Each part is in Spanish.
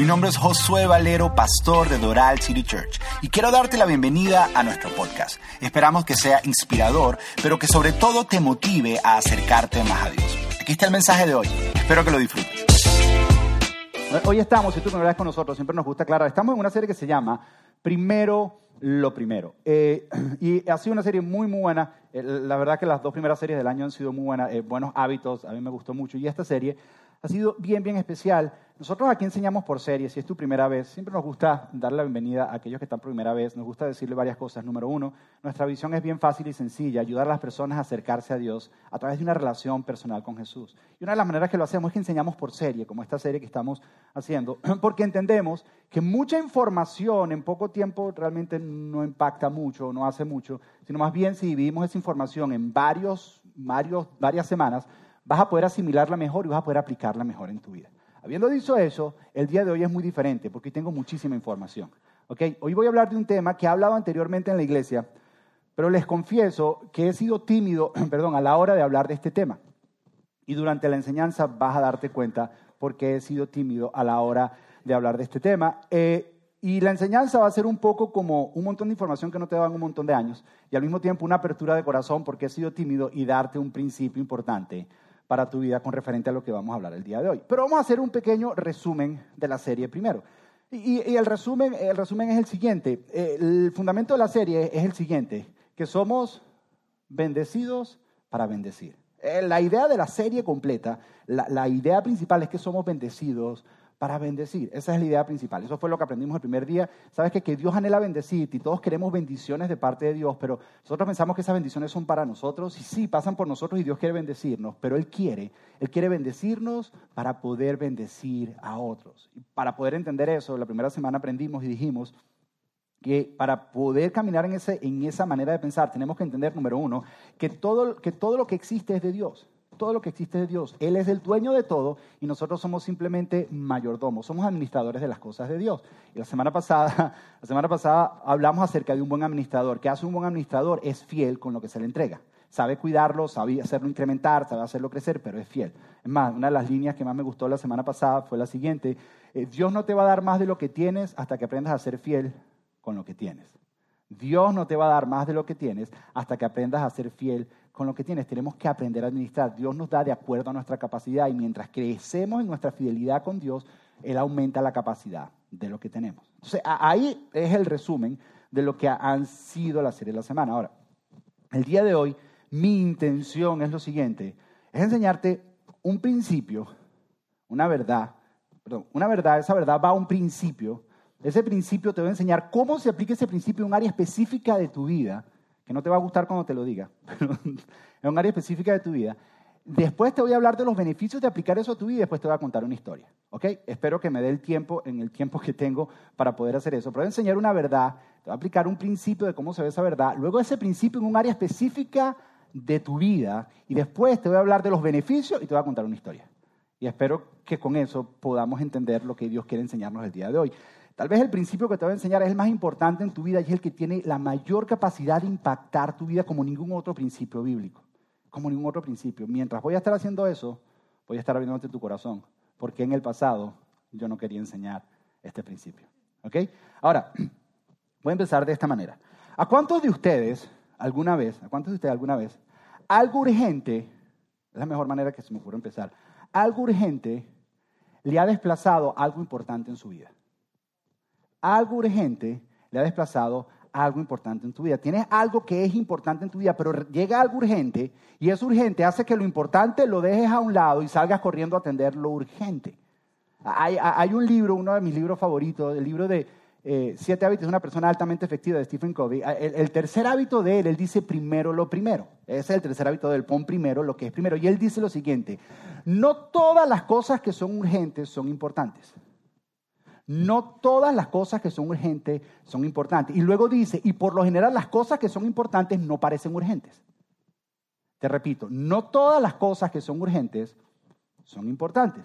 Mi nombre es Josué Valero, pastor de Doral City Church, y quiero darte la bienvenida a nuestro podcast. Esperamos que sea inspirador, pero que sobre todo te motive a acercarte más a Dios. Aquí está el mensaje de hoy. Espero que lo disfrutes. Hoy estamos, si tú me ves con nosotros, siempre nos gusta aclarar, estamos en una serie que se llama Primero lo Primero. Eh, y ha sido una serie muy, muy buena. Eh, la verdad que las dos primeras series del año han sido muy buenas, eh, buenos hábitos, a mí me gustó mucho. Y esta serie ha sido bien, bien especial. Nosotros aquí enseñamos por series, si es tu primera vez, siempre nos gusta darle la bienvenida a aquellos que están por primera vez, nos gusta decirle varias cosas. Número uno, nuestra visión es bien fácil y sencilla, ayudar a las personas a acercarse a Dios a través de una relación personal con Jesús. Y una de las maneras que lo hacemos es que enseñamos por serie, como esta serie que estamos haciendo, porque entendemos que mucha información en poco tiempo realmente no impacta mucho, no hace mucho, sino más bien si dividimos esa información en varios, varios, varias semanas, vas a poder asimilarla mejor y vas a poder aplicarla mejor en tu vida. Habiendo dicho eso, el día de hoy es muy diferente porque tengo muchísima información. ¿okay? Hoy voy a hablar de un tema que he hablado anteriormente en la iglesia, pero les confieso que he sido tímido perdón, a la hora de hablar de este tema. Y durante la enseñanza vas a darte cuenta por qué he sido tímido a la hora de hablar de este tema. Eh, y la enseñanza va a ser un poco como un montón de información que no te dan un montón de años y al mismo tiempo una apertura de corazón porque he sido tímido y darte un principio importante para tu vida con referente a lo que vamos a hablar el día de hoy. Pero vamos a hacer un pequeño resumen de la serie primero. Y, el, resumen, el resumen es el siguiente. El fundamento de la serie es el siguiente, que somos bendecidos para bendecir. Eh, la idea de la serie completa, la, la idea principal es que somos bendecidos para bendecir. Esa es la idea principal. Eso fue lo que aprendimos el primer día. Sabes que, que Dios anhela bendecirte y todos queremos bendiciones de parte de Dios, pero nosotros pensamos que esas bendiciones son para nosotros y sí, pasan por nosotros y Dios quiere bendecirnos, pero Él quiere, Él quiere bendecirnos para poder bendecir a otros. Y para poder entender eso, la primera semana aprendimos y dijimos que para poder caminar en, ese, en esa manera de pensar tenemos que entender, número uno, que todo, que todo lo que existe es de Dios todo lo que existe de Dios. Él es el dueño de todo y nosotros somos simplemente mayordomos, somos administradores de las cosas de Dios. Y la semana pasada, la semana pasada hablamos acerca de un buen administrador. ¿Qué hace un buen administrador? Es fiel con lo que se le entrega. Sabe cuidarlo, sabe hacerlo incrementar, sabe hacerlo crecer, pero es fiel. Es más, una de las líneas que más me gustó la semana pasada fue la siguiente. Eh, Dios no te va a dar más de lo que tienes hasta que aprendas a ser fiel con lo que tienes. Dios no te va a dar más de lo que tienes hasta que aprendas a ser fiel con lo que tienes. Tenemos que aprender a administrar. Dios nos da de acuerdo a nuestra capacidad y mientras crecemos en nuestra fidelidad con Dios, Él aumenta la capacidad de lo que tenemos. Entonces, ahí es el resumen de lo que han sido las series de la semana. Ahora, el día de hoy, mi intención es lo siguiente, es enseñarte un principio, una verdad, perdón, una verdad, esa verdad va a un principio, ese principio te va a enseñar cómo se aplica ese principio en un área específica de tu vida que no te va a gustar cuando te lo diga, pero en un área específica de tu vida. Después te voy a hablar de los beneficios de aplicar eso a tu vida y después te voy a contar una historia. ¿Ok? Espero que me dé el tiempo, en el tiempo que tengo para poder hacer eso. Pero enseñar una verdad, te voy a aplicar un principio de cómo se ve esa verdad, luego ese principio en un área específica de tu vida y después te voy a hablar de los beneficios y te voy a contar una historia. Y espero que con eso podamos entender lo que Dios quiere enseñarnos el día de hoy. Tal vez el principio que te voy a enseñar es el más importante en tu vida y es el que tiene la mayor capacidad de impactar tu vida como ningún otro principio bíblico, como ningún otro principio. Mientras voy a estar haciendo eso, voy a estar abriéndote tu corazón, porque en el pasado yo no quería enseñar este principio. ¿Ok? Ahora, voy a empezar de esta manera. ¿A cuántos de ustedes alguna vez, a cuántos de ustedes alguna vez, algo urgente, es la mejor manera que se me ocurre empezar, algo urgente le ha desplazado algo importante en su vida? Algo urgente le ha desplazado algo importante en tu vida. Tienes algo que es importante en tu vida, pero llega algo urgente y es urgente hace que lo importante lo dejes a un lado y salgas corriendo a atender lo urgente. Hay, un libro, uno de mis libros favoritos, el libro de eh, Siete hábitos de una persona altamente efectiva de Stephen Covey. El, el, tercer hábito de él, él dice primero lo primero. Ese es el tercer hábito del pon primero lo que es primero. Y él dice lo siguiente, no todas las cosas que son urgentes son importantes. No todas las cosas que son urgentes son importantes. Y luego dice, y por lo general las cosas que son importantes no parecen urgentes. Te repito, no todas las cosas que son urgentes son importantes.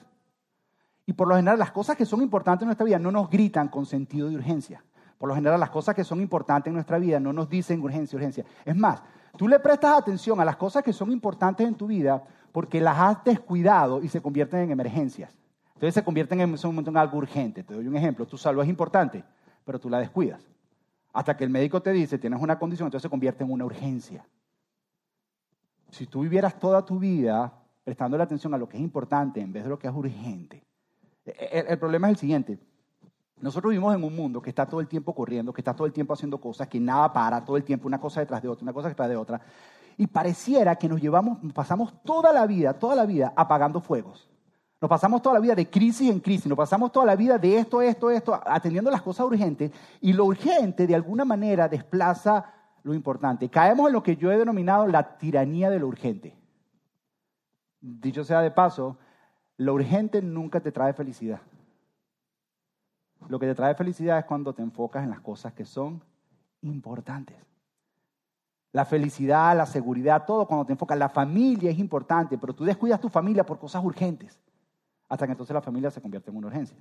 Y por lo general las cosas que son importantes en nuestra vida no nos gritan con sentido de urgencia. Por lo general las cosas que son importantes en nuestra vida no nos dicen urgencia, urgencia. Es más, tú le prestas atención a las cosas que son importantes en tu vida porque las has descuidado y se convierten en emergencias. Entonces se convierten en ese momento en algo urgente. Te doy un ejemplo. Tu salud es importante, pero tú la descuidas. Hasta que el médico te dice, tienes una condición, entonces se convierte en una urgencia. Si tú vivieras toda tu vida prestando la atención a lo que es importante en vez de lo que es urgente, el, el problema es el siguiente. Nosotros vivimos en un mundo que está todo el tiempo corriendo, que está todo el tiempo haciendo cosas, que nada para, todo el tiempo una cosa detrás de otra, una cosa detrás de otra. Y pareciera que nos llevamos, pasamos toda la vida, toda la vida apagando fuegos. Nos pasamos toda la vida de crisis en crisis, nos pasamos toda la vida de esto, esto, esto, atendiendo las cosas urgentes y lo urgente de alguna manera desplaza lo importante. Caemos en lo que yo he denominado la tiranía de lo urgente. Dicho sea de paso, lo urgente nunca te trae felicidad. Lo que te trae felicidad es cuando te enfocas en las cosas que son importantes. La felicidad, la seguridad, todo cuando te enfocas. La familia es importante, pero tú descuidas tu familia por cosas urgentes. Hasta que entonces la familia se convierte en una urgencia.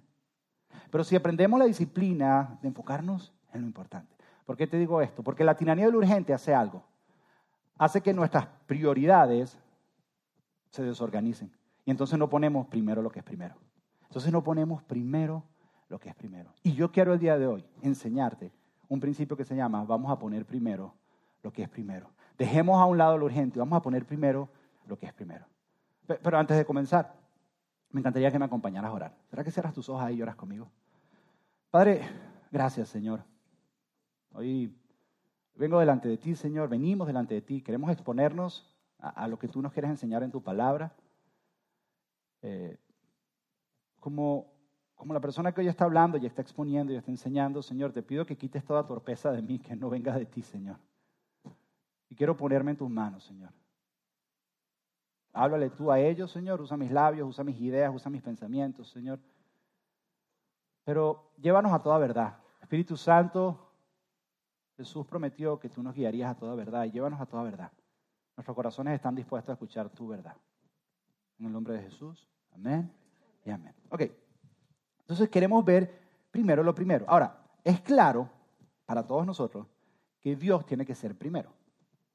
Pero si aprendemos la disciplina de enfocarnos en lo importante. ¿Por qué te digo esto? Porque la tiranía de lo urgente hace algo. Hace que nuestras prioridades se desorganicen. Y entonces no ponemos primero lo que es primero. Entonces no ponemos primero lo que es primero. Y yo quiero el día de hoy enseñarte un principio que se llama vamos a poner primero lo que es primero. Dejemos a un lado lo urgente, vamos a poner primero lo que es primero. Pero antes de comenzar, me encantaría que me acompañaras a orar. ¿Será que cierras tus ojos ahí y oras conmigo? Padre, gracias Señor. Hoy vengo delante de ti, Señor, venimos delante de ti, queremos exponernos a, lo que tú nos quieres enseñar en tu palabra. Eh, como como la persona que hoy está hablando y está exponiendo y está enseñando, Señor, te pido que quites toda torpeza de mí, que no venga de ti, Señor. Y quiero ponerme en tus manos, Señor. Háblale tú a ellos, Señor. Usa mis labios, usa mis ideas, usa mis pensamientos, Señor. Pero llévanos a toda verdad. Espíritu Santo, Jesús prometió que tú nos guiarías a toda verdad y llévanos a toda verdad. Nuestros corazones están dispuestos a escuchar tu verdad. En el nombre de Jesús. Amén y amén. Ok. Entonces queremos ver primero lo primero. Ahora, es claro para todos nosotros que Dios tiene que ser primero.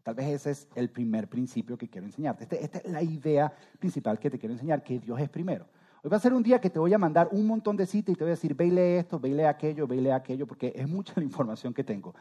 Tal vez ese es el primer principio que quiero enseñarte. Este, esta es la idea principal que te quiero enseñar, que Dios es primero. Hoy va a ser un día que te voy a mandar un montón de citas y te voy a decir, ve y lee esto, ve y lee aquello, ve y lee aquello, porque es mucha la información que tengo.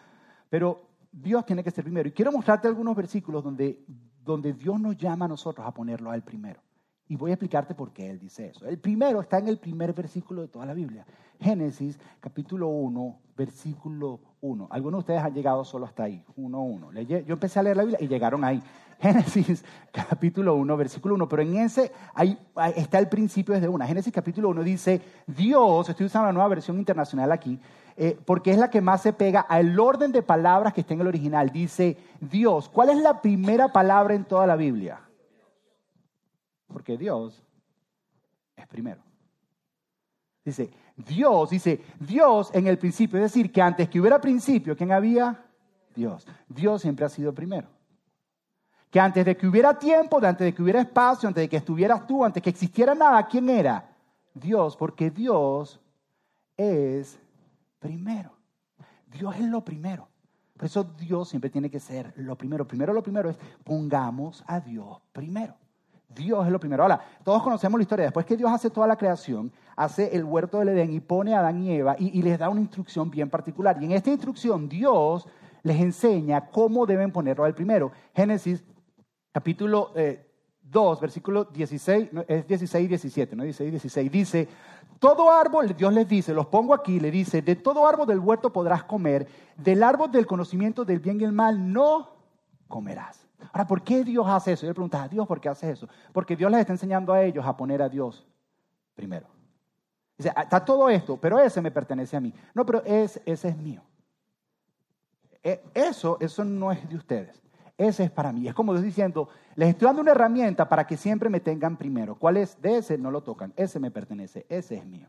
Pero Dios tiene que ser primero. Y quiero mostrarte algunos versículos donde, donde Dios nos llama a nosotros a ponerlo al primero. Y voy a explicarte por qué él dice eso. El primero está en el primer versículo de toda la Biblia. Génesis capítulo 1, versículo 1. Algunos de ustedes han llegado solo hasta ahí, 1, 1. Yo empecé a leer la Biblia y llegaron ahí. Génesis capítulo 1, versículo 1. Pero en ese ahí, está el principio desde una. Génesis capítulo 1 dice, Dios, estoy usando la nueva versión internacional aquí, eh, porque es la que más se pega al orden de palabras que está en el original. Dice, Dios, ¿cuál es la primera palabra en toda la Biblia? Porque Dios es primero. Dice, Dios, dice, Dios en el principio, es decir, que antes que hubiera principio, ¿quién había? Dios. Dios siempre ha sido primero. Que antes de que hubiera tiempo, antes de que hubiera espacio, antes de que estuvieras tú, antes de que existiera nada, ¿quién era? Dios, porque Dios es primero. Dios es lo primero. Por eso Dios siempre tiene que ser lo primero. Primero lo primero es pongamos a Dios primero. Dios es lo primero. Ahora, todos conocemos la historia. Después que Dios hace toda la creación, hace el huerto del Edén y pone a Adán y Eva y, les da una instrucción bien particular. Y en esta instrucción Dios les enseña cómo deben ponerlo al primero. Génesis capítulo 2, eh, versículo 16, es 16 y 17, no 16 y 16. Dice, todo árbol, Dios les dice, los pongo aquí, le dice, de todo árbol del huerto podrás comer, del árbol del conocimiento del bien y el mal no comerás. Ahora, ¿por qué Dios hace eso? Yo le preguntaba a Dios, ¿por qué hace eso? Porque Dios les está enseñando a ellos a poner a Dios primero. Dice, ah, está todo esto, pero ese me pertenece a mí. No, pero ese, ese es mío. E, eso, eso no es de ustedes. Ese es para mí. Es como Dios diciendo, les estoy dando una herramienta para que siempre me tengan primero. ¿Cuál es? De ese no lo tocan. Ese me pertenece. Ese es mío.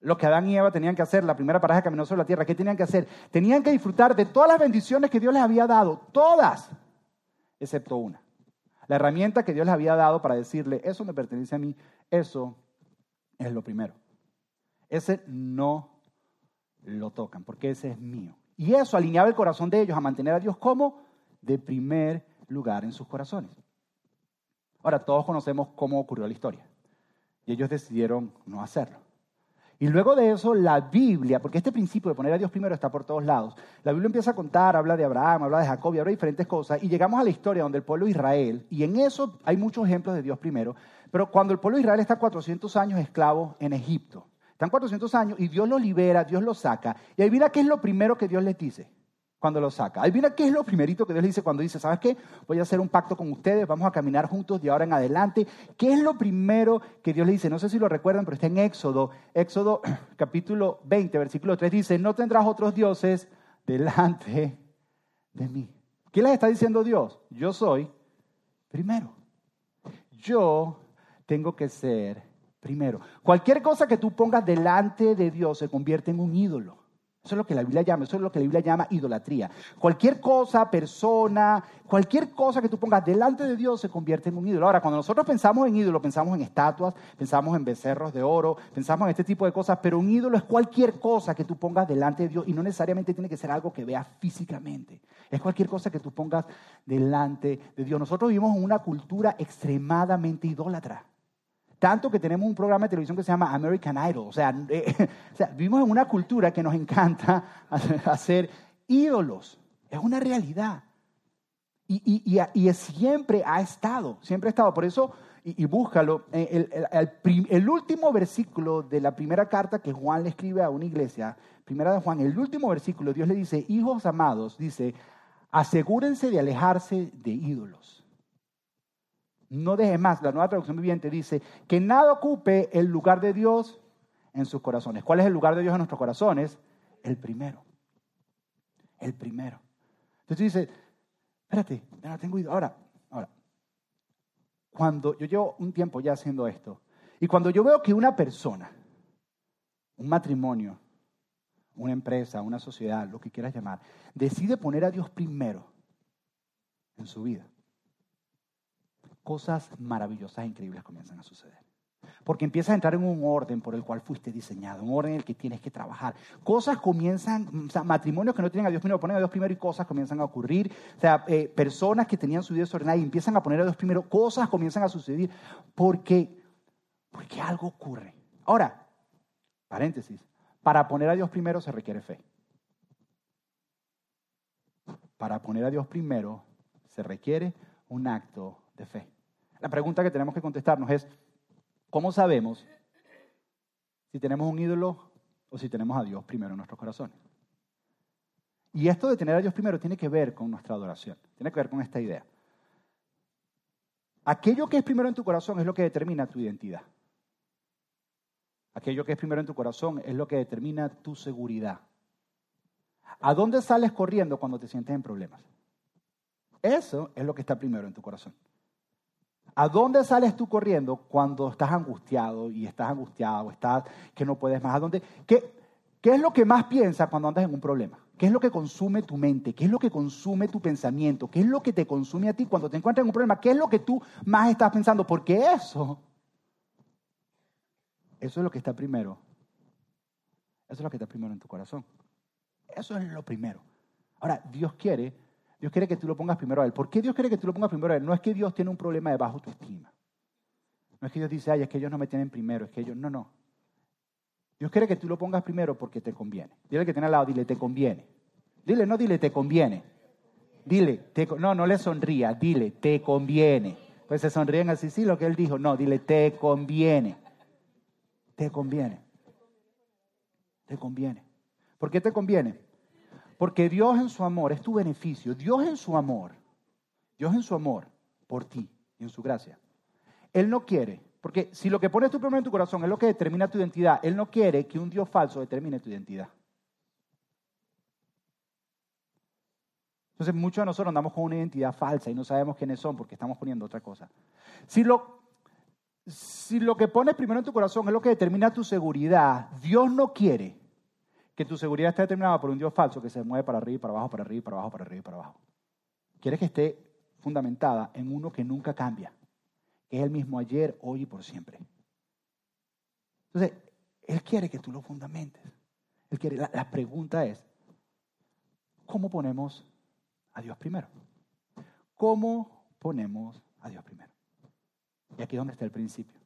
Lo que Adán y Eva tenían que hacer, la primera pareja que caminó sobre la tierra, ¿qué tenían que hacer? Tenían que disfrutar de todas las bendiciones que Dios les había dado. Todas excepto una. La herramienta que Dios les había dado para decirle, eso me pertenece a mí, eso es lo primero. Ese no lo tocan, porque ese es mío. Y eso alineaba el corazón de ellos a mantener a Dios como de primer lugar en sus corazones. Ahora, todos conocemos cómo ocurrió la historia. Y ellos decidieron no hacerlo. Y luego de eso, la Biblia, porque este principio de poner a Dios primero está por todos lados, la Biblia empieza a contar, habla de Abraham, habla de Jacob, y habla de diferentes cosas, y llegamos a la historia donde el pueblo de Israel, y en eso hay muchos ejemplos de Dios primero, pero cuando el pueblo de Israel está 400 años esclavo en Egipto, están 400 años y Dios los libera, Dios los saca, y ahí mira qué es lo primero que Dios les dice cuando los saca. Ahí qué es lo primerito que Dios le dice cuando dice, ¿sabes qué? Voy a hacer un pacto con ustedes, vamos a caminar juntos de ahora en adelante. ¿Qué es lo primero que Dios le dice? No sé si lo recuerdan, pero está en Éxodo. Éxodo capítulo 20, versículo 3 dice, no tendrás otros dioses delante de mí. ¿Qué les está diciendo Dios? Yo soy primero. Yo tengo que ser primero. Cualquier cosa que tú pongas delante de Dios se convierte en un ídolo. Eso es lo que la Biblia llama, eso es lo que la Biblia llama idolatría. Cualquier cosa, persona, cualquier cosa que tú pongas delante de Dios se convierte en un ídolo. Ahora, cuando nosotros pensamos en ídolo, pensamos en estatuas, pensamos en becerros de oro, pensamos en este tipo de cosas, pero un ídolo es cualquier cosa que tú pongas delante de Dios y no necesariamente tiene que ser algo que veas físicamente. Es cualquier cosa que tú pongas delante de Dios. Nosotros vivimos en una cultura extremadamente idólatra. Tanto que tenemos un programa de televisión que se llama American Idol. O sea, eh, vivimos en una cultura que nos encanta hacer ídolos. Es una realidad. Y, y, siempre ha estado, siempre ha estado. Por eso, y, búscalo, eh, el, último versículo de la primera carta que Juan le escribe a una iglesia, primera de Juan, el último versículo, Dios le dice, hijos amados, dice, asegúrense de alejarse de ídolos. No deje más, la nueva traducción viviente dice, que nada ocupe el lugar de Dios en sus corazones. ¿Cuál es el lugar de Dios en nuestros corazones? El primero. El primero. Entonces tú dices, espérate, no tengo idea. Ahora, ahora, cuando yo llevo un tiempo ya haciendo esto, y cuando yo veo que una persona, un matrimonio, una empresa, una sociedad, lo que quieras llamar, decide poner a Dios primero en su vida, cosas maravillosas e increíbles comienzan a suceder. Porque empiezas a entrar en un orden por el cual fuiste diseñado, un orden en el que tienes que trabajar. Cosas comienzan, o sea, matrimonios que no tienen a Dios primero, ponen a Dios primero y cosas comienzan a ocurrir. O sea, eh, personas que tenían su vida desordenada y empiezan a poner a Dios primero, cosas comienzan a suceder porque, porque algo ocurre. Ahora, paréntesis, para poner a Dios primero se requiere fe. Para poner a Dios primero se requiere un acto fe. La pregunta que tenemos que contestarnos es, ¿cómo sabemos si tenemos un ídolo o si tenemos a Dios primero en nuestros corazones? Y esto de tener a Dios primero tiene que ver con nuestra adoración, tiene que ver con esta idea. Aquello que es primero en tu corazón es lo que determina tu identidad. Aquello que es primero en tu corazón es lo que determina tu seguridad. ¿A dónde sales corriendo cuando te sientes en problemas? Eso es lo que está primero en tu corazón. ¿A dónde sales tú corriendo cuando estás angustiado y estás angustiado, estás que no puedes más? ¿A dónde? ¿Qué, ¿Qué es lo que más piensas cuando andas en un problema? ¿Qué es lo que consume tu mente? ¿Qué es lo que consume tu pensamiento? ¿Qué es lo que te consume a ti cuando te encuentras en un problema? ¿Qué es lo que tú más estás pensando? Porque eso, eso es lo que está primero. Eso es lo que está primero en tu corazón. Eso es lo primero. Ahora, Dios quiere Dios quiere que tú lo pongas primero a Él. ¿Por qué Dios quiere que tú lo pongas primero a Él? No es que Dios tiene un problema de bajo autoestima. No es que Dios dice, ay, es que ellos no me tienen primero, es que ellos, no, no. Dios quiere que tú lo pongas primero porque te conviene. Dile que tiene al lado, dile, te conviene. Dile, no, dile, te conviene. Dile, no, no le sonría, dile, te conviene. Pues se sonríen así, sí, lo que él dijo. No, dile, te conviene. Te conviene. Te conviene. ¿Por qué te conviene? Porque Dios en su amor es tu beneficio. Dios en su amor, Dios en su amor por ti y en su gracia. Él no quiere, porque si lo que pones tú primero en tu corazón es lo que determina tu identidad, Él no quiere que un Dios falso determine tu identidad. Entonces muchos de nosotros andamos con una identidad falsa y no sabemos quiénes son porque estamos poniendo otra cosa. Si lo, si lo que pones primero en tu corazón es lo que determina tu seguridad, Dios no quiere que tu seguridad esté determinada por un Dios falso que se mueve para arriba y para abajo, para arriba y para abajo, para arriba y para abajo. Quieres que esté fundamentada en uno que nunca cambia, que es el mismo ayer, hoy y por siempre. Entonces, Él quiere que tú lo fundamentes. Él quiere, la, la pregunta es, ¿cómo ponemos a Dios primero? ¿Cómo ponemos a Dios primero? Y aquí es donde está el principio.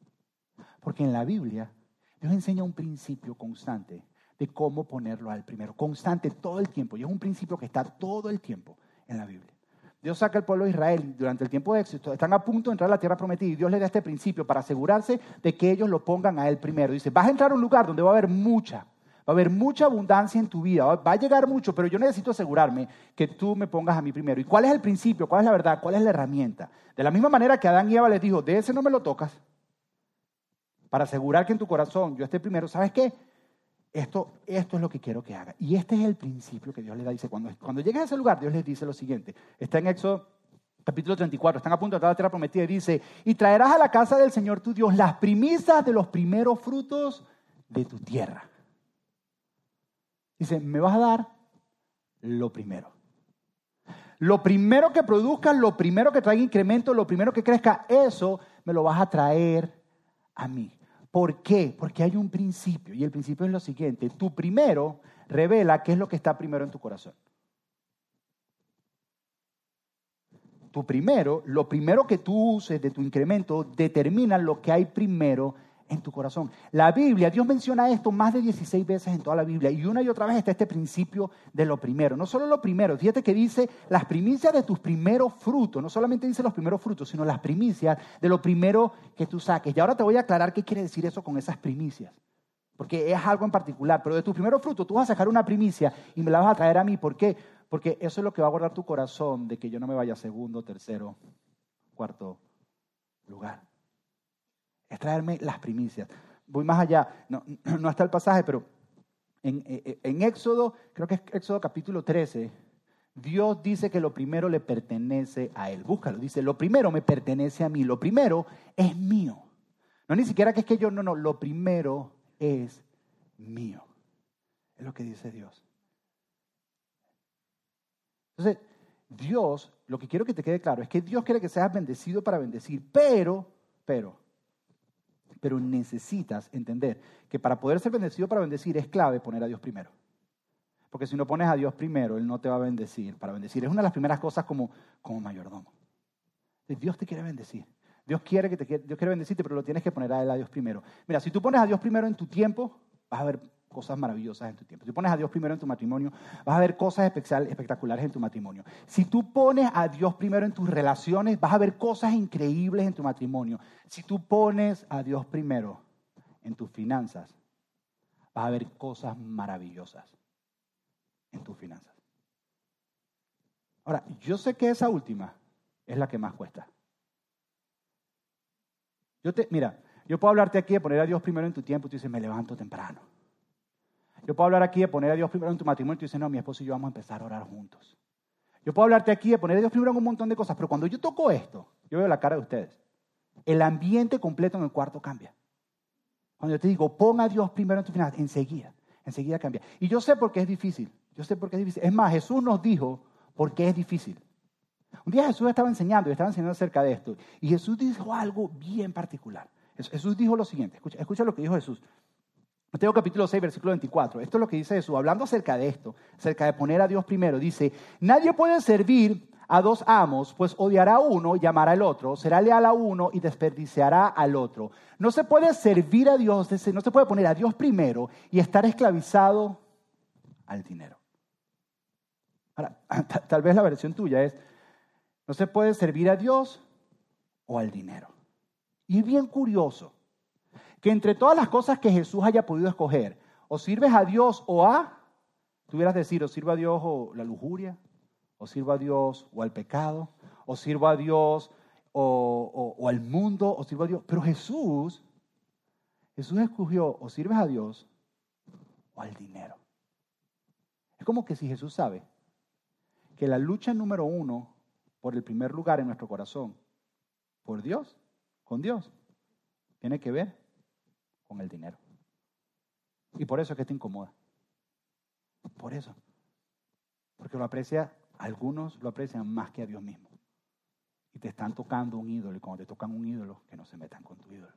Porque en la Biblia Dios enseña un principio constante de cómo ponerlo al primero, constante todo el tiempo. Y es un principio que está todo el tiempo en la Biblia. Dios saca al pueblo de Israel durante el tiempo de éxito, están a punto de entrar a la tierra prometida y Dios le da este principio para asegurarse de que ellos lo pongan a él primero. Dice, vas a entrar a un lugar donde va a haber mucha, va a haber mucha abundancia en tu vida, va a llegar mucho, pero yo necesito asegurarme que tú me pongas a mí primero. ¿Y cuál es el principio? ¿Cuál es la verdad? ¿Cuál es la herramienta? De la misma manera que Adán y Eva les dijo, de ese no me lo tocas, para asegurar que en tu corazón yo esté primero, ¿sabes qué? Esto, esto es lo que quiero que haga. Y este es el principio que Dios le da. Dice, cuando, cuando llegues a ese lugar, Dios les dice lo siguiente. Está en Éxodo capítulo 34, están a punto de entrar a la tierra prometida y dice, y traerás a la casa del Señor tu Dios las primicias de los primeros frutos de tu tierra. Dice, me vas a dar lo primero. Lo primero que produzcas, lo primero que traiga incremento, lo primero que crezca, eso me lo vas a traer a mí. ¿Por qué? Porque hay un principio y el principio es lo siguiente. Tu primero revela qué es lo que está primero en tu corazón. Tu primero, lo primero que tú uses de tu incremento determina lo que hay primero en tu corazón. La Biblia, Dios menciona esto más de 16 veces en toda la Biblia y una y otra vez está este principio de lo primero. No solo lo primero, fíjate que dice las primicias de tus primeros frutos, no solamente dice los primeros frutos, sino las primicias de lo primero que tú saques. Y ahora te voy a aclarar qué quiere decir eso con esas primicias. Porque es algo en particular, pero de tus primeros frutos tú vas a sacar una primicia y me la vas a traer a mí. ¿Por qué? Porque eso es lo que va a guardar tu corazón de que yo no me vaya segundo, tercero, cuarto lugar es traerme las primicias. Voy más allá, no, no está el pasaje, pero en, en, Éxodo, creo que es Éxodo capítulo 13, Dios dice que lo primero le pertenece a Él. Búscalo, dice, lo primero me pertenece a mí, lo primero es mío. No ni siquiera que es que yo, no, no, lo primero es mío. Es lo que dice Dios. Entonces, Dios, lo que quiero que te quede claro es que Dios quiere que seas bendecido para bendecir, pero, pero, pero necesitas entender que para poder ser bendecido para bendecir es clave poner a Dios primero. Porque si no pones a Dios primero, Él no te va a bendecir para bendecir. Es una de las primeras cosas como, como mayordomo. Dios te quiere bendecir. Dios quiere, que te, Dios quiere bendecirte, pero lo tienes que poner a Él a Dios primero. Mira, si tú pones a Dios primero en tu tiempo, vas a ver cosas maravillosas en tu tiempo. Si pones a Dios primero en tu matrimonio, vas a ver cosas espectaculares en tu matrimonio. Si tú pones a Dios primero en tus relaciones, vas a ver cosas increíbles en tu matrimonio. Si tú pones a Dios primero en tus finanzas, vas a ver cosas maravillosas en tus finanzas. Ahora, yo sé que esa última es la que más cuesta. Yo te, mira, yo puedo hablarte aquí de poner a Dios primero en tu tiempo y tú dices, me levanto temprano. Yo puedo hablar aquí de poner a Dios primero en tu matrimonio y tú dices, no, mi esposo y yo vamos a empezar a orar juntos. Yo puedo hablarte aquí de poner a Dios primero en un montón de cosas, pero cuando yo toco esto, yo veo la cara de ustedes. El ambiente completo en el cuarto cambia. Cuando yo te digo, pon a Dios primero en tu final, enseguida, enseguida cambia. Y yo sé por qué es difícil. Yo sé por qué es difícil. Es más, Jesús nos dijo por qué es difícil. Un día Jesús estaba enseñando y estaba enseñando acerca de esto. Y Jesús dijo algo bien particular. Jesús dijo lo siguiente. Escucha, escucha lo que dijo Jesús. Mateo capítulo 6, versículo 24. Esto es lo que dice Jesús, hablando acerca de esto, acerca de poner a Dios primero. Dice, nadie puede servir a dos amos, pues odiará a uno y amará al otro, será leal a uno y desperdiciará al otro. No se puede servir a Dios, no se puede poner a Dios primero y estar esclavizado al dinero. Ahora, tal vez la versión tuya es, no se puede servir a Dios o al dinero. Y es bien curioso, que entre todas las cosas que Jesús haya podido escoger, o sirves a Dios o a, tuvieras decir, o sirvo a Dios o la lujuria, o sirvo a Dios o al pecado, o sirvo a Dios o, o al mundo, o sirvo a Dios. Pero Jesús, Jesús escogió o sirves a Dios o al dinero. Es como que si Jesús sabe que la lucha número uno por el primer lugar en nuestro corazón, por Dios, con Dios, tiene que ver con el dinero. Y por eso es que te incomoda. Por eso. Porque lo aprecia, algunos lo aprecian más que a Dios mismo. Y te están tocando un ídolo. Y cuando te tocan un ídolo, que no se metan con tu ídolo.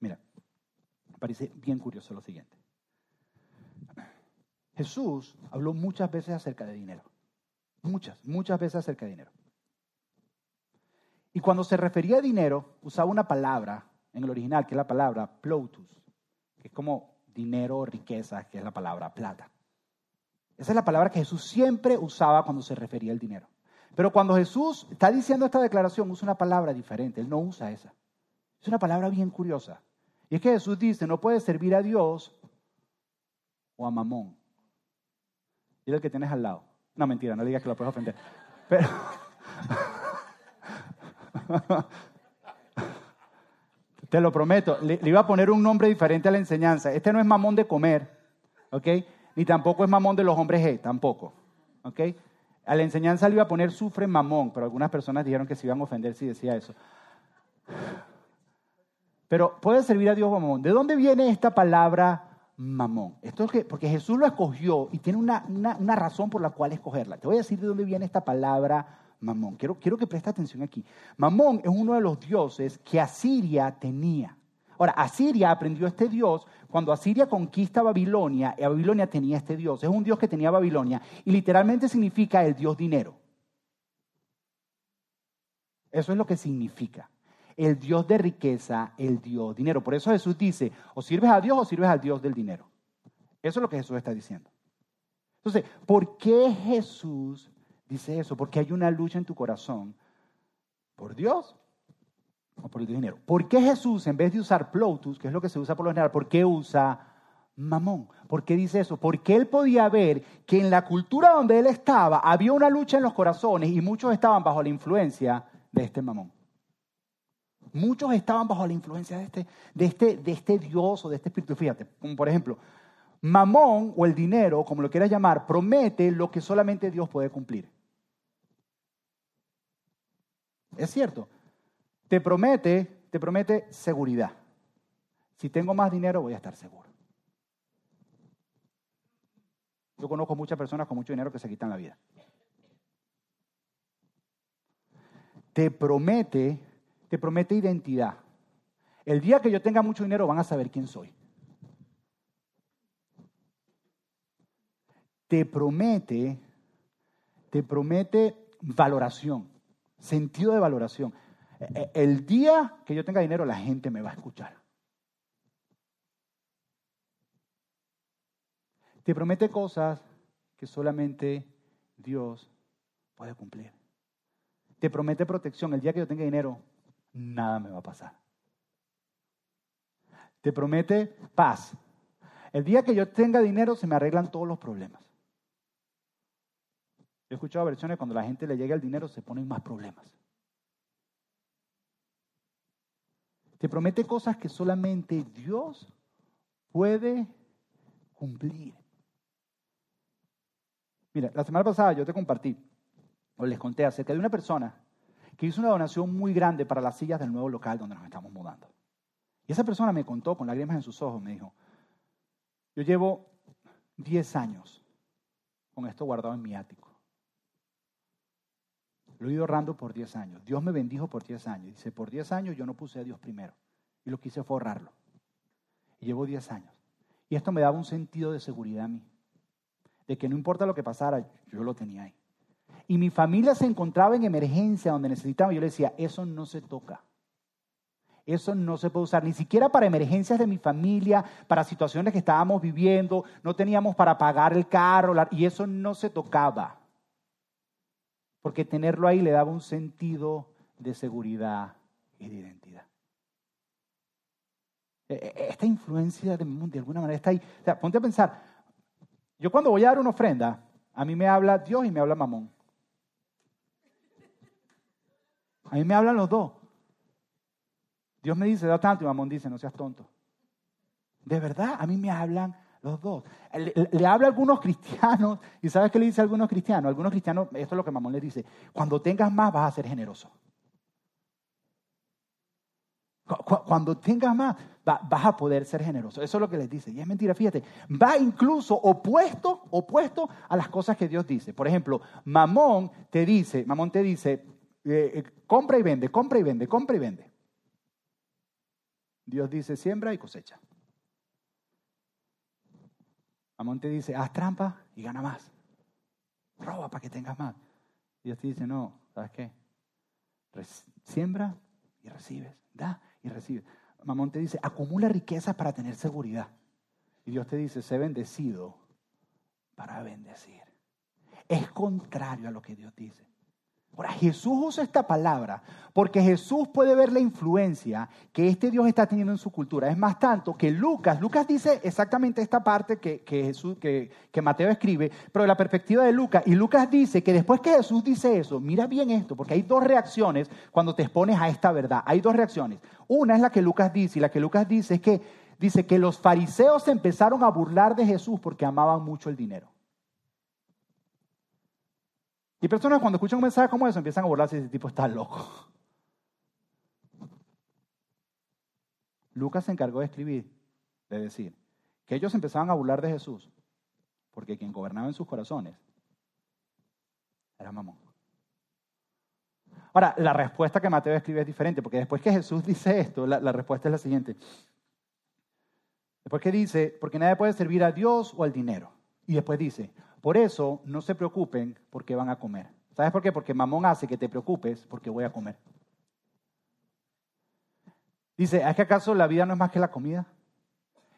Mira, me parece bien curioso lo siguiente. Jesús habló muchas veces acerca de dinero. Muchas, muchas veces acerca de dinero. Y cuando se refería a dinero, usaba una palabra en el original, que es la palabra ploutus, que es como dinero, riqueza, que es la palabra plata. Esa es la palabra que Jesús siempre usaba cuando se refería al dinero. Pero cuando Jesús está diciendo esta declaración, usa una palabra diferente. Él no usa esa. Es una palabra bien curiosa. Y es que Jesús dice, no puedes servir a Dios o a Mamón. Dile el que tienes al lado. No, mentira, no digas que lo puedes ofender. Pero... Te lo prometo, le, iba a poner un nombre diferente a la enseñanza. Este no es mamón de comer, ¿ok? Ni tampoco es mamón de los hombres G, tampoco, ¿ok? A la enseñanza le iba a poner sufre mamón, pero algunas personas dijeron que se iban a ofender si decía eso. Pero puede servir a Dios mamón. ¿De dónde viene esta palabra mamón? Esto es que, porque Jesús lo escogió y tiene una, una razón por la cual escogerla. Te voy a decir de dónde viene esta palabra Mamón. Quiero, quiero que preste atención aquí. Mamón es uno de los dioses que Asiria tenía. Ahora, Asiria aprendió este dios cuando Asiria conquista Babilonia, y Babilonia tenía este dios. Es un dios que tenía Babilonia y literalmente significa el dios dinero. Eso es lo que significa. El dios de riqueza, el dios dinero. Por eso Jesús dice, o sirves a Dios o sirves al dios del dinero. Eso es lo que Jesús está diciendo. Entonces, ¿por qué Jesús dice eso? Porque hay una lucha en tu corazón por Dios o por el dinero. ¿Por qué Jesús, en vez de usar ploutus, que es lo que se usa por lo general, por qué usa mamón? ¿Por qué dice eso? Porque él podía ver que en la cultura donde él estaba había una lucha en los corazones y muchos estaban bajo la influencia de este mamón. Muchos estaban bajo la influencia de este, de este, de este Dios o de este espíritu. Fíjate, por ejemplo, Mamón o el dinero, como lo quieras llamar, promete lo que solamente Dios puede cumplir. Es cierto. Te promete, te promete seguridad. Si tengo más dinero, voy a estar seguro. Yo conozco muchas personas con mucho dinero que se quitan la vida. Te promete, te promete identidad. El día que yo tenga mucho dinero van a saber quién soy. Te promete, te promete valoración sentido de valoración. E, e, el día que yo tenga dinero, la gente me va a escuchar. Te promete cosas que solamente Dios puede cumplir. Te promete protección. El día que yo tenga dinero, nada me va a pasar. Te promete paz. El día que yo tenga dinero, se me arreglan todos los problemas. He escuchado versiones cuando la gente le llega el dinero se ponen más problemas. Te promete cosas que solamente Dios puede cumplir. Mira, la semana pasada yo te compartí, o les conté acerca de una persona que hizo una donación muy grande para las sillas del nuevo local donde nos estamos mudando. Y esa persona me contó con lágrimas en sus ojos, me dijo, yo llevo 10 años con esto guardado en mi ático. Lo he ido ahorrando por 10 años. Dios me bendijo por 10 años. Dice, por 10 años yo no puse a Dios primero. Y lo quise fue ahorrarlo. Y llevo 10 años. Y esto me daba un sentido de seguridad a mí. De que no importa lo que pasara, yo lo tenía ahí. Y mi familia se encontraba en emergencia donde necesitaba. Yo le decía, eso no se toca. Eso no se puede usar, ni siquiera para emergencias de mi familia, para situaciones que estábamos viviendo, no teníamos para pagar el carro, y eso no se tocaba porque tenerlo ahí le daba un sentido de seguridad y de identidad. E, e, esta influencia de, de alguna manera está ahí. O sea, ponte a pensar, yo cuando voy a dar una ofrenda, a mí me habla Dios y me habla Mamón. A mí me hablan los dos. Dios me dice, da tanto y Mamón dice, no seas tonto. De verdad, a mí me hablan los dos. Le, habla a algunos cristianos, y ¿sabes qué le dice a algunos cristianos? Algunos cristianos, esto es lo que Mamón le dice, cuando tengas más vas a ser generoso. Cuando tengas más, vas a poder ser generoso. Eso es lo que les dice. Y es mentira, fíjate. Va incluso opuesto, opuesto a las cosas que Dios dice. Por ejemplo, Mamón te dice, Mamón te dice, eh, eh, compra y vende, compra y vende, compra y vende. Dios dice, siembra y cosecha. Amón te dice, haz trampa y gana más. Roba para que tengas más. Dios te dice, no, ¿sabes qué? siembra y recibes, da y recibes. Mamón te dice, acumula riquezas para tener seguridad. Y Dios te dice, sé bendecido para bendecir. Es contrario a lo que Dios dice. Ahora, Jesús usa esta palabra porque Jesús puede ver la influencia que este Dios está teniendo en su cultura. Es más tanto que Lucas, Lucas dice exactamente esta parte que, que, que Mateo escribe, pero de la perspectiva de Lucas. Y Lucas dice que después que Jesús dice eso, mira bien esto, porque hay dos reacciones cuando te expones a esta verdad. Hay dos reacciones. Una es la que Lucas dice, y la que Lucas dice es que dice que los fariseos empezaron a burlar de Jesús porque amaban mucho el dinero. Y personas cuando escuchan un mensaje como eso empiezan a burlarse y ese tipo está loco. Lucas se encargó de escribir, de decir, que ellos empezaban a burlar de Jesús, porque quien gobernaba en sus corazones era Mamón. Ahora, la respuesta que Mateo escribe es diferente, porque después que Jesús dice esto, la, la respuesta es la siguiente. Después que dice, porque nadie puede servir a Dios o al dinero. Y después dice, por eso no se preocupen porque van a comer. ¿Sabes por qué? Porque mamón hace que te preocupes porque voy a comer. Dice, ¿es que acaso la vida no es más que la comida?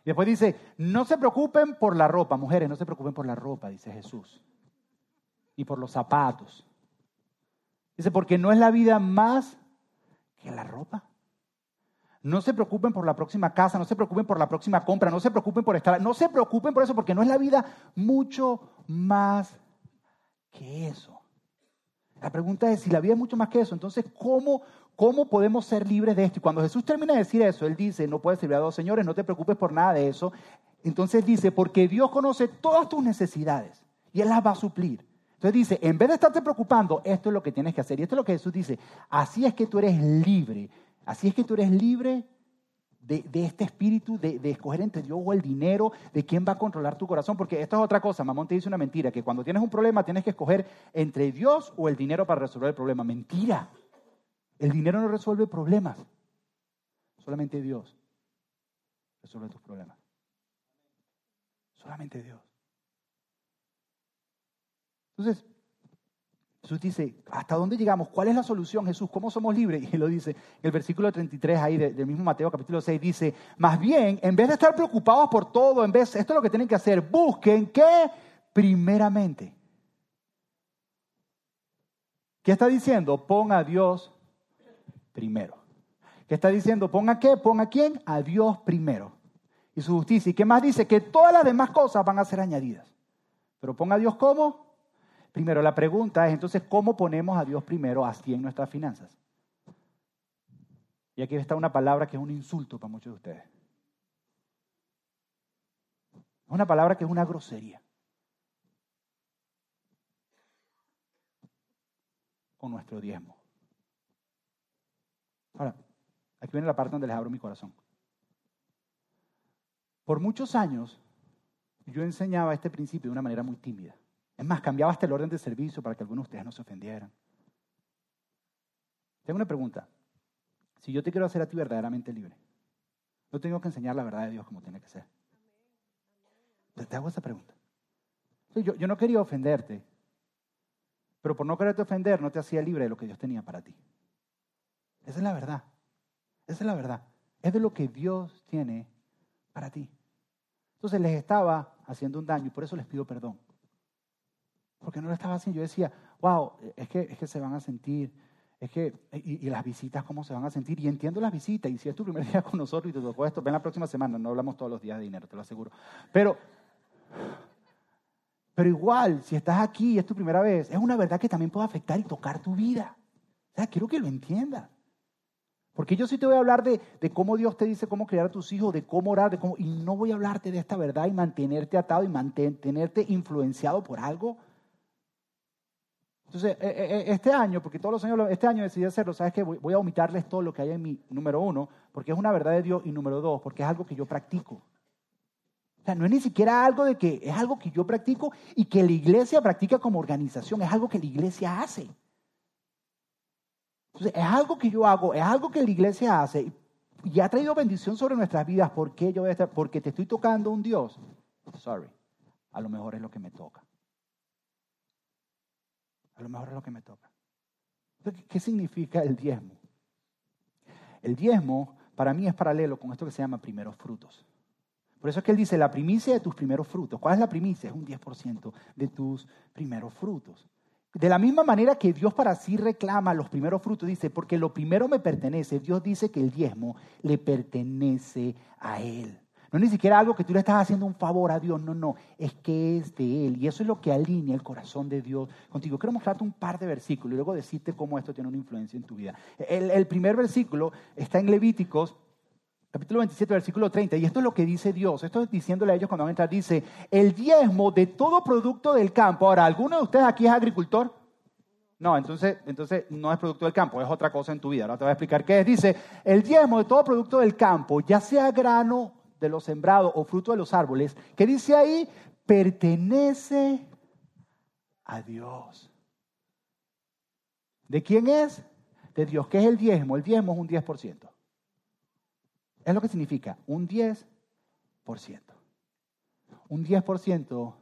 Y después dice, no se preocupen por la ropa, mujeres, no se preocupen por la ropa, dice Jesús. Y por los zapatos. Dice, porque no es la vida más que la ropa. No se preocupen por la próxima casa, no se preocupen por la próxima compra, no se preocupen por estar, no se preocupen por eso, porque no es la vida mucho más que eso. La pregunta es, si la vida es mucho más que eso, entonces, ¿cómo, cómo podemos ser libres de esto? Y cuando Jesús termina de decir eso, Él dice, no puedes servir a dos señores, no te preocupes por nada de eso. Entonces dice, porque Dios conoce todas tus necesidades y Él las va a suplir. Entonces dice, en vez de estarte preocupando, esto es lo que tienes que hacer. Y esto es lo que Jesús dice, así es que tú eres libre Así es que tú eres libre de, este espíritu de, escoger entre Dios o el dinero, de quién va a controlar tu corazón, porque esto es otra cosa, Mamón te dice una mentira, que cuando tienes un problema tienes que escoger entre Dios o el dinero para resolver el problema. Mentira. El dinero no resuelve problemas. Solamente Dios resuelve tus problemas. Solamente Dios. Entonces, Jesús dice, ¿hasta dónde llegamos? ¿Cuál es la solución, Jesús? ¿Cómo somos libres? Y lo dice el versículo 33 ahí del mismo Mateo capítulo 6, dice, más bien, en vez de estar preocupados por todo, en vez, esto es lo que tienen que hacer, busquen que primeramente. ¿Qué está diciendo? Ponga a Dios primero. ¿Qué está diciendo? ¿Ponga qué? ¿Ponga a quién? A Dios primero. Y su justicia. ¿Y qué más dice? Que todas las demás cosas van a ser añadidas. Pero ponga a Dios como Primero, la pregunta es entonces, ¿cómo ponemos a Dios primero así en nuestras finanzas? Y aquí está una palabra que es un insulto para muchos de ustedes. Es una palabra que es una grosería. Con nuestro diezmo. Ahora, aquí viene la parte donde les abro mi corazón. Por muchos años yo enseñaba este principio de una manera muy tímida. Es más, cambiaba hasta el orden de servicio para que algunos de ustedes no se ofendieran. Tengo una pregunta. Si yo te quiero hacer a ti verdaderamente libre, no tengo que enseñar la verdad de Dios como tiene que ser. Te hago esa pregunta. Yo, yo no quería ofenderte, pero por no quererte ofender no te hacía libre de lo que Dios tenía para ti. Esa es la verdad. Esa es la verdad. Es de lo que Dios tiene para ti. Entonces les estaba haciendo un daño y por eso les pido perdón porque no lo estaba haciendo. Yo decía, wow, es que, es que se van a sentir, es que, y, las visitas, ¿cómo se van a sentir? Y entiendo las visitas, y si es tu primer día con nosotros y te tocó esto, ven la próxima semana, no hablamos todos los días de dinero, te lo aseguro. Pero, pero igual, si estás aquí y es tu primera vez, es una verdad que también puede afectar y tocar tu vida. O sea, quiero que lo entiendas. Porque yo sí te voy a hablar de, de, cómo Dios te dice cómo criar a tus hijos, de cómo orar, de cómo, y no voy a hablarte de esta verdad y mantenerte atado y mantenerte influenciado por algo entonces, eh, eh, eh, este año, porque todos los años, este año decidí hacerlo, ¿sabes qué? Voy a omitarles todo lo que hay en mi número uno, porque es una verdad de Dios, y número dos, porque es algo que yo practico. O sea, no es ni siquiera algo de que es algo que yo practico y que la iglesia practica como organización, es algo que la iglesia hace. Entonces, es algo que yo hago, es algo que la iglesia hace y ha traído bendición sobre nuestras vidas. ¿Por qué yo voy a estar? Porque te estoy tocando un Dios. Sorry, a lo mejor es lo que me toca. A lo mejor es lo que me toca. ¿Qué significa el diezmo? El diezmo para mí es paralelo con esto que se llama primeros frutos. Por eso es que él dice, la primicia de tus primeros frutos. ¿Cuál es la primicia? Es un 10% de tus primeros frutos. De la misma manera que Dios para sí reclama los primeros frutos, dice, porque lo primero me pertenece, Dios dice que el diezmo le pertenece a Él. No es ni siquiera algo que tú le estás haciendo un favor a Dios, no, no, es que es de Él. Y eso es lo que alinea el corazón de Dios contigo. Quiero mostrarte un par de versículos y luego decirte cómo esto tiene una influencia en tu vida. El, el primer versículo está en Levíticos capítulo 27, versículo 30, y esto es lo que dice Dios, esto es diciéndole a ellos cuando van a entrar, dice, el diezmo de todo producto del campo. Ahora, ¿alguno de ustedes aquí es agricultor? No, entonces, entonces no es producto del campo, es otra cosa en tu vida. Ahora te voy a explicar qué es. Dice, el diezmo de todo producto del campo, ya sea grano de los sembrados o fruto de los árboles, que dice ahí, pertenece a Dios. ¿De quién es? De Dios. ¿Qué es el diezmo? El diezmo es un 10%. Es lo que significa un 10%. Un 10%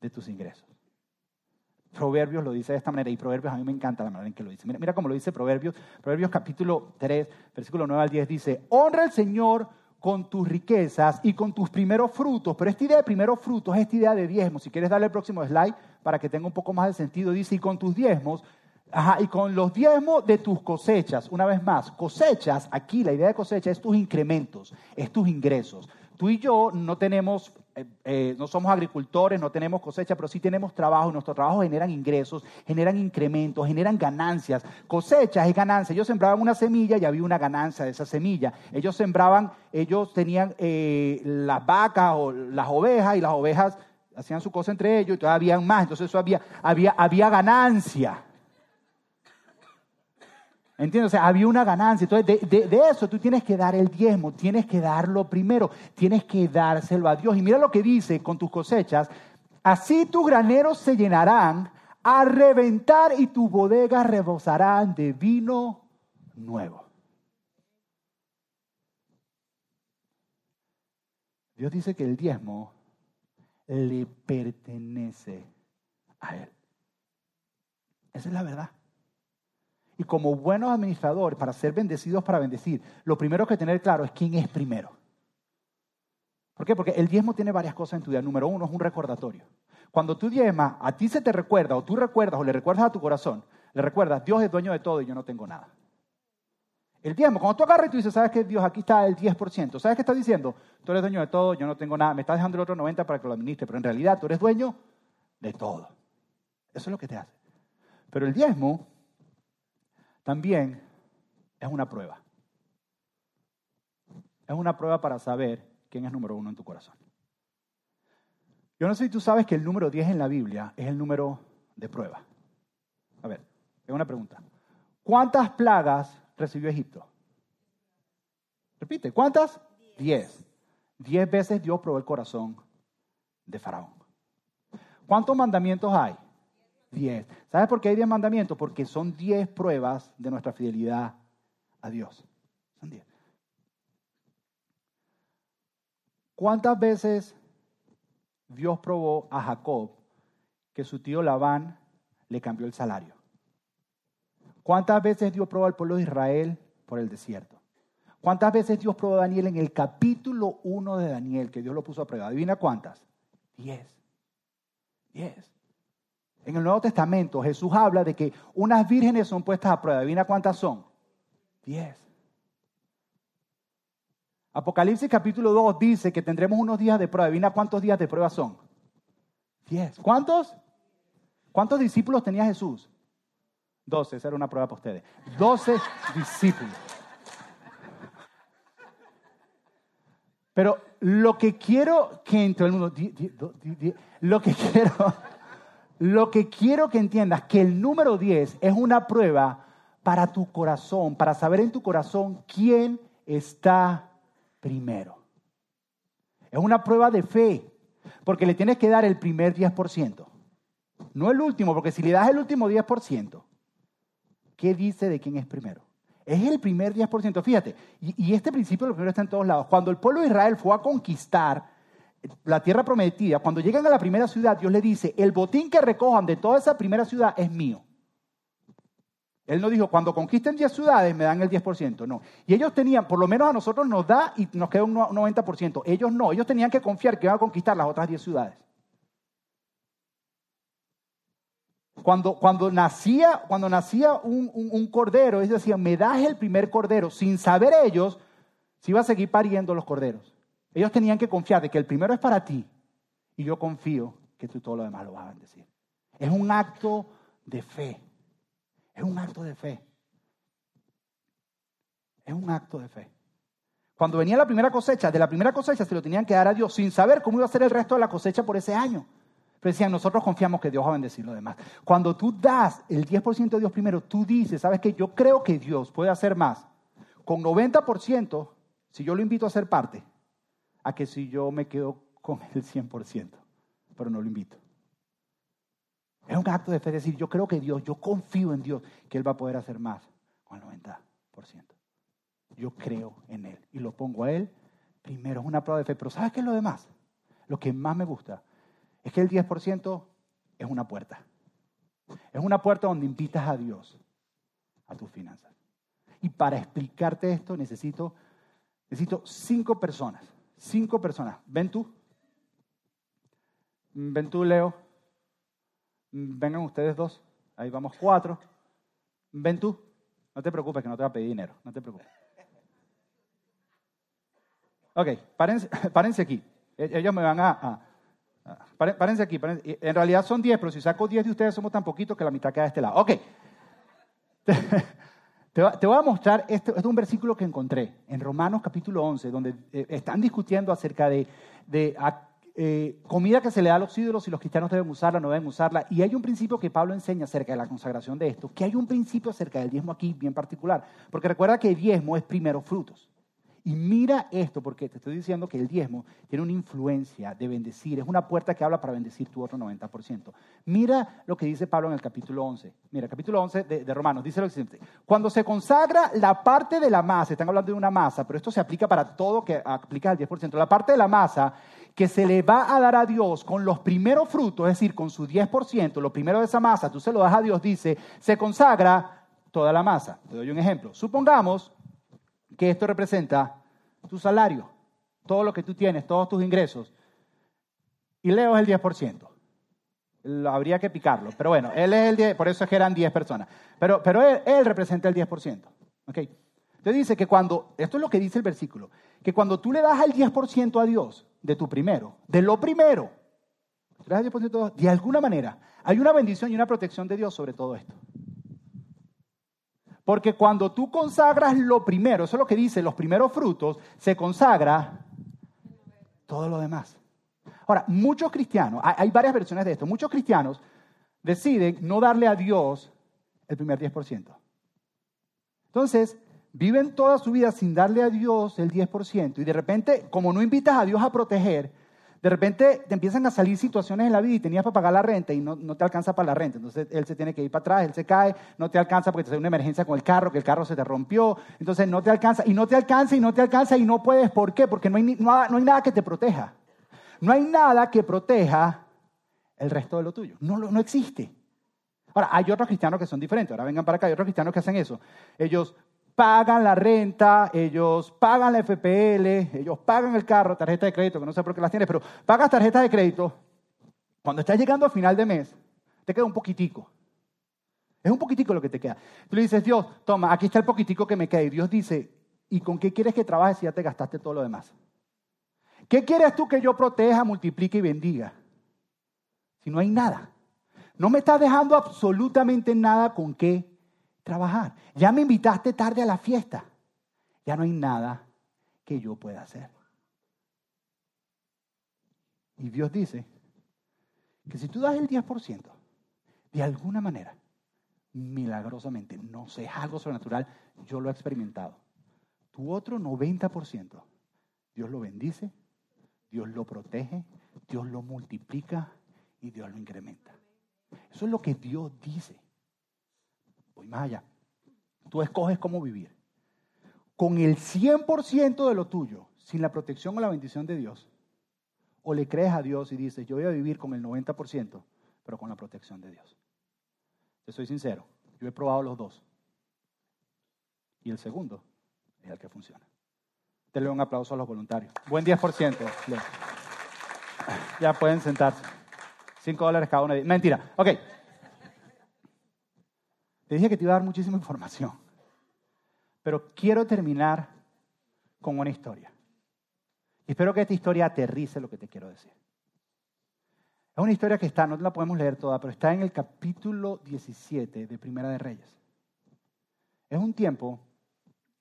de tus ingresos. Proverbios lo dice de esta manera y Proverbios a mí me encanta la manera en que lo dice. Mira, mira cómo lo dice Proverbios. Proverbios capítulo 3, versículo 9 al 10 dice, honra al Señor con tus riquezas y con tus primeros frutos. Pero esta idea de primeros frutos es esta idea de diezmos. Si quieres darle el próximo slide para que tenga un poco más de sentido, dice, y con tus diezmos Ajá, y con los diezmos de tus cosechas, una vez más, cosechas, aquí la idea de cosecha es tus incrementos, es tus ingresos. Tú y yo no tenemos, eh, eh, no somos agricultores, no tenemos cosecha, pero sí tenemos trabajo y nuestro trabajo generan ingresos, generan incrementos, generan ganancias. Cosechas es ganancia. Ellos sembraban una semilla y había una ganancia de esa semilla. Ellos sembraban, ellos tenían eh, las vacas o las ovejas y las ovejas hacían su cosa entre ellos y todavía había más. Entonces eso había, había, había ganancia. ¿Entiendes? O sea, había una ganancia. Entonces, de, eso tú tienes que dar el diezmo, tienes que darlo primero, tienes que dárselo a Dios. Y mira lo que dice con tus cosechas, así tus graneros se llenarán a reventar y tus bodegas rebosarán de vino nuevo. Dios dice que el diezmo le pertenece a Él. Esa es la verdad. Y como buenos administradores, para ser bendecidos, para bendecir, lo primero que tener claro es quién es primero. ¿Por qué? Porque el diezmo tiene varias cosas en tu vida. Número uno es un recordatorio. Cuando tú diezmas, a ti se te recuerda, o tú recuerdas, o le recuerdas a tu corazón, le recuerdas, Dios es dueño de todo y yo no tengo nada. El diezmo, cuando tú agarras y tú dices, ¿sabes qué? Dios, aquí está el 10%. ¿Sabes qué está diciendo? Tú eres dueño de todo, yo no tengo nada. Me estás dejando el otro 90% para que lo administre, pero en realidad tú eres dueño de todo. Eso es lo que te hace. Pero el diezmo también es una prueba. Es una prueba para saber quién es número uno en tu corazón. Yo no sé si tú sabes que el número 10 en la Biblia es el número de prueba. A ver, es una pregunta. ¿Cuántas plagas recibió Egipto? Repite, ¿cuántas? Diez. Diez veces Dios probó el corazón de Faraón. ¿Cuántos mandamientos hay? Diez. ¿Sabes por qué hay diez mandamientos? Porque son diez pruebas de nuestra fidelidad a Dios. Son diez. ¿Cuántas veces Dios probó a Jacob que su tío Labán le cambió el salario? ¿Cuántas veces Dios probó al pueblo de Israel por el desierto? ¿Cuántas veces Dios probó a Daniel en el capítulo 1 de Daniel, que Dios lo puso a prueba? ¿Adivina cuántas? Diez. Diez. En el Nuevo Testamento Jesús habla de que unas vírgenes son puestas a prueba. ¿Adivina cuántas son? Diez. Apocalipsis capítulo 2 dice que tendremos unos días de prueba. ¿Adivina cuántos días de prueba son? Diez. ¿Cuántos? ¿Cuántos discípulos tenía Jesús? Doce. Esa era una prueba para ustedes. Doce discípulos. Pero lo que quiero que en todo el mundo, lo que quiero, lo que quiero que entiendas, que el número 10 es una prueba para tu corazón, para saber en tu corazón quién está primero. Es una prueba de fe, porque le tienes que dar el primer 10%, no el último, porque si le das el último 10%, ¿qué dice de quién es primero? Es el primer 10%. Fíjate, y, y este principio lo primero está en todos lados. Cuando el pueblo de Israel fue a conquistar la tierra prometida, cuando llegan a la primera ciudad, Dios le dice, el botín que recojan de toda esa primera ciudad es mío. Él no dijo, cuando conquisten 10 ciudades me dan el 10%, no. Y ellos tenían, por lo menos a nosotros nos da y nos queda un 90%. Ellos no, ellos tenían que confiar que iban a conquistar las otras 10 ciudades. Cuando, cuando nacía, cuando nacía un, un cordero, ellos decían, me das el primer cordero, sin saber ellos si iba a seguir pariendo los corderos. Ellos tenían que confiar de que el primero es para ti y yo confío que tú todo lo demás lo vas a bendecir. Es un acto de fe. Es un acto de fe. Es un acto de fe. Cuando venía la primera cosecha, de la primera cosecha se lo tenían que dar a Dios sin saber cómo iba a ser el resto de la cosecha por ese año. Pero decían, nosotros confiamos que Dios va a bendecir lo demás. Cuando tú das el 10% de Dios primero, tú dices, ¿sabes qué? Yo creo que Dios puede hacer más. Con 90%, si yo lo invito a ser parte, a que si yo me quedo con el 100%, pero no lo invito. Es un acto de fe decir, yo creo que Dios, yo confío en Dios, que Él va a poder hacer más con el 90%. Yo creo en Él y lo pongo a Él primero. Es una prueba de fe. Pero ¿sabes qué es lo demás? Lo que más me gusta es que el 10% es una puerta. Es una puerta donde invitas a Dios a tus finanzas. Y para explicarte esto necesito, necesito cinco personas. Cinco personas. Ven tú. Ven tú, Leo. Vengan ustedes dos. Ahí vamos cuatro. Ven tú. No te preocupes que no te va a pedir dinero. No te preocupes. Ok, párense, aquí. E-, ellos me van a... párense aquí. En realidad son diez, pero si saco diez de ustedes somos tan poquitos que la mitad queda de este lado. Ok. Te, voy a mostrar, este, es un versículo que encontré en Romanos capítulo 11, donde eh, están discutiendo acerca de, de eh, comida que se le da a los ídolos, si los cristianos deben usarla, no deben usarla. Y hay un principio que Pablo enseña acerca de la consagración de esto, que hay un principio acerca del diezmo aquí bien particular. Porque recuerda que el diezmo es primero frutos. Y mira esto, porque te estoy diciendo que el diezmo tiene una influencia de bendecir, es una puerta que habla para bendecir tu otro 90%. Mira lo que dice Pablo en el capítulo 11. Mira, capítulo 11 de, de, Romanos, dice lo siguiente. Cuando se consagra la parte de la masa, están hablando de una masa, pero esto se aplica para todo que aplica al 10%, la parte de la masa que se le va a dar a Dios con los primeros frutos, es decir, con su 10%, lo primero de esa masa, tú se lo das a Dios, dice, se consagra toda la masa. Te doy un ejemplo. Supongamos que esto representa tu salario, todo lo que tú tienes, todos tus ingresos. Y Leo es el 10%. habría que picarlo, pero bueno, él es el 10, por eso es que eran 10 personas. Pero, pero él, representa el 10%. ¿okay? Entonces dice que cuando, esto es lo que dice el versículo, que cuando tú le das el 10% a Dios de tu primero, de lo primero, de alguna manera, hay una bendición y una protección de Dios sobre todo esto. Porque cuando tú consagras lo primero, eso es lo que dice, los primeros frutos, se consagra todo lo demás. Ahora, muchos cristianos, hay varias versiones de esto, muchos cristianos deciden no darle a Dios el primer 10%. Entonces, viven toda su vida sin darle a Dios el 10% y de repente, como no invitas a Dios a proteger, de repente te empiezan a salir situaciones en la vida y tenías para pagar la renta y no, te alcanza para la renta. Entonces él se tiene que ir para atrás, él se cae, no te alcanza porque te sale una emergencia con el carro, que el carro se te rompió. Entonces no te alcanza y no te alcanza y no te alcanza y no puedes. ¿Por qué? Porque no hay, no, hay nada que te proteja. No hay nada que proteja el resto de lo tuyo. No, no existe. Ahora, hay otros cristianos que son diferentes. Ahora vengan para acá, hay otros cristianos que hacen eso. Ellos pagan la renta, ellos pagan la FPL, ellos pagan el carro, tarjeta de crédito, que no sé por qué las tienes, pero pagas tarjeta de crédito. Cuando estás llegando a final de mes, te queda un poquitico. Es un poquitico lo que te queda. Tú le dices, Dios, toma, aquí está el poquitico que me queda. Y Dios dice, ¿y con qué quieres que trabajes si ya te gastaste todo lo demás? ¿Qué quieres tú que yo proteja, multiplique y bendiga? Si no hay nada. No me estás dejando absolutamente nada con qué trabajar. Ya me invitaste tarde a la fiesta. Ya no hay nada que yo pueda hacer. Y Dios dice que si tú das el 10%, de alguna manera, milagrosamente, no sé, es algo sobrenatural, yo lo he experimentado. Tu otro 90%, Dios lo bendice, Dios lo protege, Dios lo multiplica y Dios lo incrementa. Eso es lo que Dios dice. Más allá. Tú escoges cómo vivir. Con el 100% de lo tuyo, sin la protección o la bendición de Dios, o le crees a Dios y dices, yo voy a vivir con el 90%, pero con la protección de Dios. Te soy sincero, yo he probado los dos y el segundo es el que funciona. Denle un aplauso a los voluntarios. Buen 10%. Ya pueden sentarse. 5 dólares cada uno. Mentira. Ok. Te dije que te iba a dar muchísima información. Pero quiero terminar con una historia. Y espero que esta historia aterrice lo que te quiero decir. Es una historia que está, no la podemos leer toda, pero está en el capítulo 17 de Primera de Reyes. Es un tiempo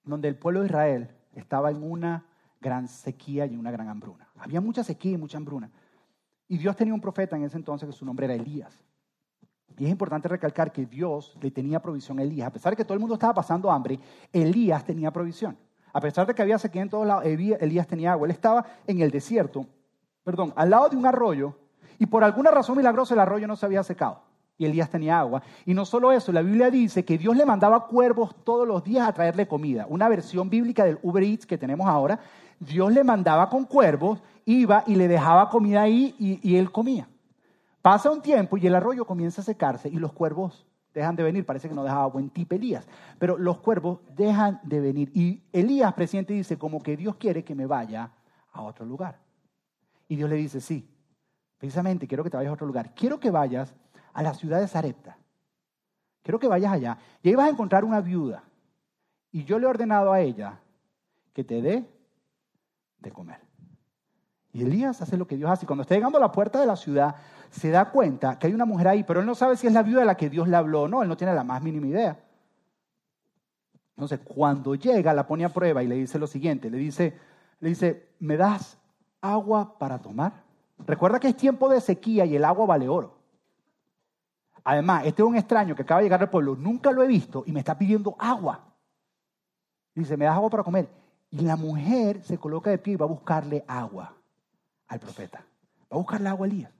donde el pueblo de Israel estaba en una gran sequía y una gran hambruna. Había mucha sequía y mucha hambruna. Y Dios tenía un profeta en ese entonces que su nombre era Elías. Y es importante recalcar que Dios le tenía provisión a Elías. A pesar de que todo el mundo estaba pasando hambre, Elías tenía provisión. A pesar de que había sequía en todos lados, Elías tenía agua. Él estaba en el desierto, perdón, al lado de un arroyo, y por alguna razón milagrosa el arroyo no se había secado. Y Elías tenía agua. Y no solo eso, la Biblia dice que Dios le mandaba cuervos todos los días a traerle comida. Una versión bíblica del Uber Eats que tenemos ahora. Dios le mandaba con cuervos, iba y le dejaba comida ahí y él comía. Pasa un tiempo y el arroyo comienza a secarse y los cuervos dejan de venir. Parece que no dejaba buen tip Elías, pero los cuervos dejan de venir. Y Elías, presidente, dice como que Dios quiere que me vaya a otro lugar. Y Dios le dice, sí, precisamente quiero que te vayas a otro lugar. Quiero que vayas a la ciudad de Sarepta. Quiero que vayas allá. Y ahí vas a encontrar una viuda. Y yo le he ordenado a ella que te dé de comer. Y Elías hace lo que Dios hace. Y cuando está llegando a la puerta de la ciudad, se da cuenta que hay una mujer ahí, pero él no sabe si es la viuda de la que Dios le habló o no, él no tiene la más mínima idea. Entonces, cuando llega, la pone a prueba y le dice lo siguiente, le dice, le dice, ¿me das agua para tomar? Recuerda que es tiempo de sequía y el agua vale oro. Además, este es un extraño que acaba de llegar al pueblo, nunca lo he visto y me está pidiendo agua. Dice, ¿me das agua para comer? Y la mujer se coloca de pie y va a buscarle agua al profeta. Va a buscarle agua a Elías.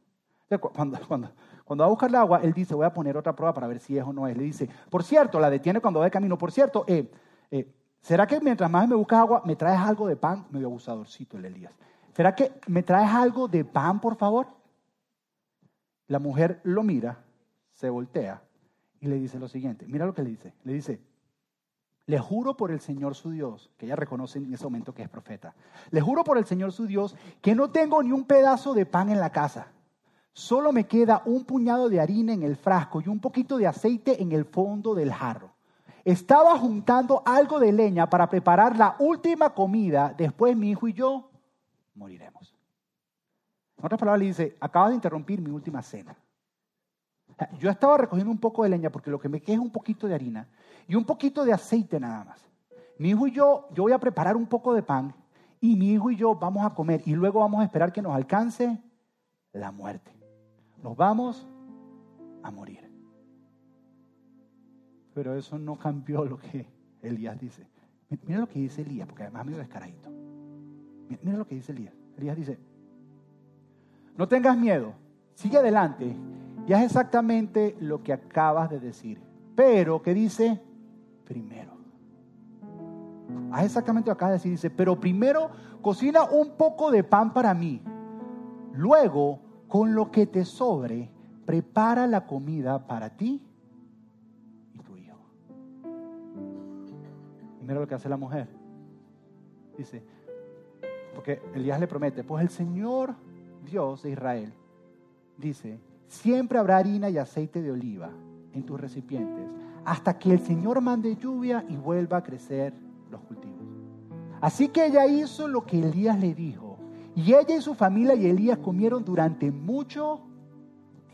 Cuando, cuando, cuando va a buscar el agua, él dice, voy a poner otra prueba para ver si es o no es. Le dice, por cierto, la detiene cuando va de camino. Por cierto, eh, eh, ¿será que mientras más me buscas agua, me traes algo de pan? Medio abusadorcito el Elías. ¿Será que me traes algo de pan, por favor? La mujer lo mira, se voltea y le dice lo siguiente. Mira lo que le dice. Le dice, le juro por el Señor su Dios, que ella reconoce en ese momento que es profeta. Le juro por el Señor su Dios que no tengo ni un pedazo de pan en la casa Solo me queda un puñado de harina en el frasco y un poquito de aceite en el fondo del jarro. Estaba juntando algo de leña para preparar la última comida. Después mi hijo y yo moriremos. En otras palabras, le dice, acabas de interrumpir mi última cena. Yo estaba recogiendo un poco de leña porque lo que me queda es un poquito de harina y un poquito de aceite nada más. Mi hijo y yo, yo voy a preparar un poco de pan y mi hijo y yo vamos a comer y luego vamos a esperar que nos alcance la muerte nos vamos a morir. Pero eso no cambió lo que Elías dice. Mira lo que dice Elías, porque además medio descaradito. Mira lo que dice Elías. Elías dice, no tengas miedo, sigue adelante y haz exactamente lo que acabas de decir. Pero, ¿qué dice? Primero. Haz exactamente lo que acabas de decir. Dice, pero primero cocina un poco de pan para mí. Luego con lo que te sobre, prepara la comida para ti y tu hijo. Y mira lo que hace la mujer. Dice, porque Elías le promete, pues el Señor Dios de Israel dice, siempre habrá harina y aceite de oliva en tus recipientes, hasta que el Señor mande lluvia y vuelva a crecer los cultivos. Así que ella hizo lo que Elías le dijo y ella y su familia y Elías comieron durante mucho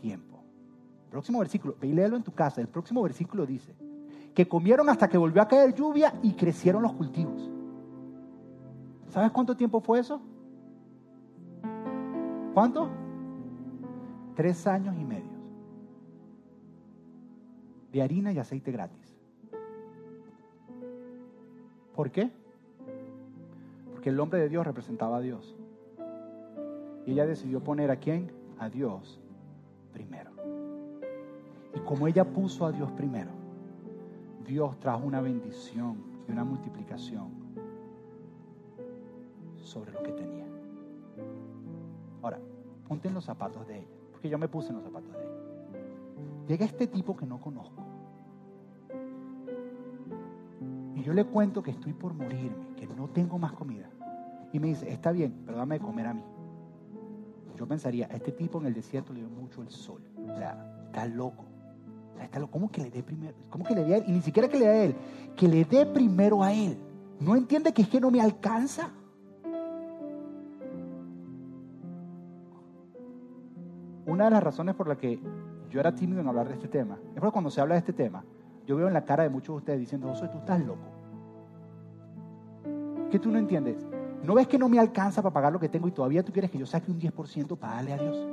tiempo. Próximo versículo, ve en tu casa. El próximo versículo dice que comieron hasta que volvió a caer lluvia y crecieron los cultivos. ¿Sabes cuánto tiempo fue eso? ¿Cuánto? Tres años y medio. De harina y aceite gratis. ¿Por qué? Porque el hombre de Dios representaba a Dios. Y ella decidió poner a quién? A Dios primero. Y como ella puso a Dios primero, Dios trajo una bendición y una multiplicación sobre lo que tenía. Ahora, ponte los zapatos de ella, porque yo me puse en los zapatos de ella. Llega este tipo que no conozco. y yo le cuento que estoy por morirme, que no tengo más comida, y me dice, está bien, pero dame de comer a mí. Yo pensaría, a este tipo en el desierto le dio mucho el sol. O sea, está loco. está loco. ¿Cómo que le dé primero? ¿Cómo que le dé a él? Y ni siquiera que le dé a él, que le dé primero a él. ¿No entiende que es que no me alcanza? Una de las razones por la que yo era tímido en hablar de este tema es porque cuando se habla de este tema, yo veo en la cara de muchos de ustedes diciendo, José, tú estás loco. ¿Qué tú no entiendes? ¿No ves que no me alcanza para pagar lo que tengo y todavía tú quieres que yo saque un 10% para darle a Dios?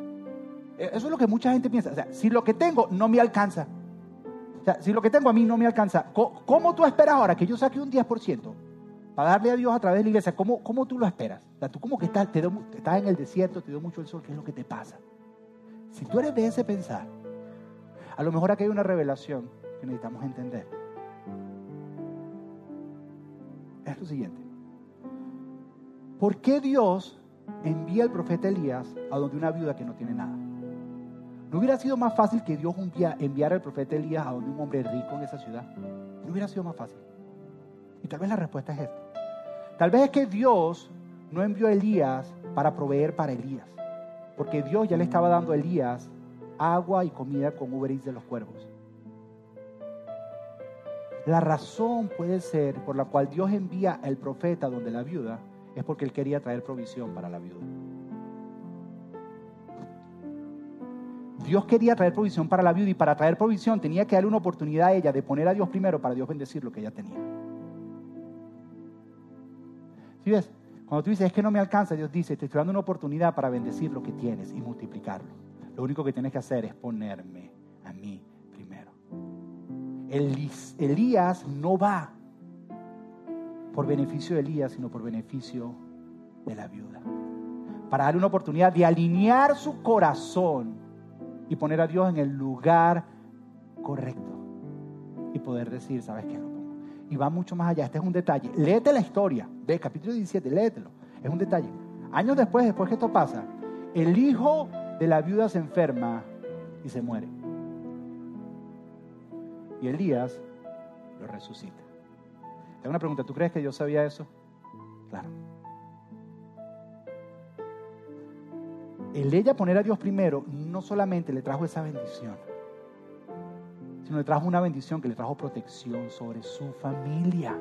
E, eso es lo que mucha gente piensa. O sea, si lo que tengo no me alcanza, o sea, si lo que tengo a mí no me alcanza, ¿cómo, tú esperas ahora que yo saque un 10% para darle a Dios a través de la iglesia? ¿Cómo, cómo tú lo esperas? O sea, tú como que estás, te estás en el desierto, te dio mucho el sol, ¿qué es lo que te pasa? Si tú eres de ese pensar, a lo mejor aquí hay una revelación que necesitamos entender. Es lo siguiente. ¿Por qué Dios envía al profeta Elías a donde una viuda que no tiene nada? ¿No hubiera sido más fácil que Dios enviara al profeta Elías a donde un hombre rico en esa ciudad? ¿No hubiera sido más fácil? Y tal vez la respuesta es esta. Tal vez es que Dios no envió a Elías para proveer para Elías, porque Dios ya le estaba dando a Elías agua y comida con Uber de los cuervos. La razón puede ser por la cual Dios envía al profeta donde la viuda es porque él quería traer provisión para la viuda. Dios quería traer provisión para la viuda y para traer provisión tenía que darle una oportunidad a ella de poner a Dios primero para Dios bendecir lo que ella tenía. ¿Sí ves? Cuando tú dices es que no me alcanza, Dios dice, te estoy dando una oportunidad para bendecir lo que tienes y multiplicarlo. Lo único que tienes que hacer es ponerme a mí primero. Elías no va por beneficio de Elías, sino por beneficio de la viuda. Para darle una oportunidad de alinear su corazón y poner a Dios en el lugar correcto. Y poder decir, ¿sabes qué? Y va mucho más allá. Este es un detalle. Léete la historia. Ve, capítulo 17, léetelo. Es un detalle. Años después, después que esto pasa, el hijo de la viuda se enferma y se muere. Y Elías lo resucita. Tengo una pregunta, ¿tú crees que Dios sabía eso? Claro. El ella poner a Dios primero no solamente le trajo esa bendición, sino le trajo una bendición que le trajo protección sobre su familia.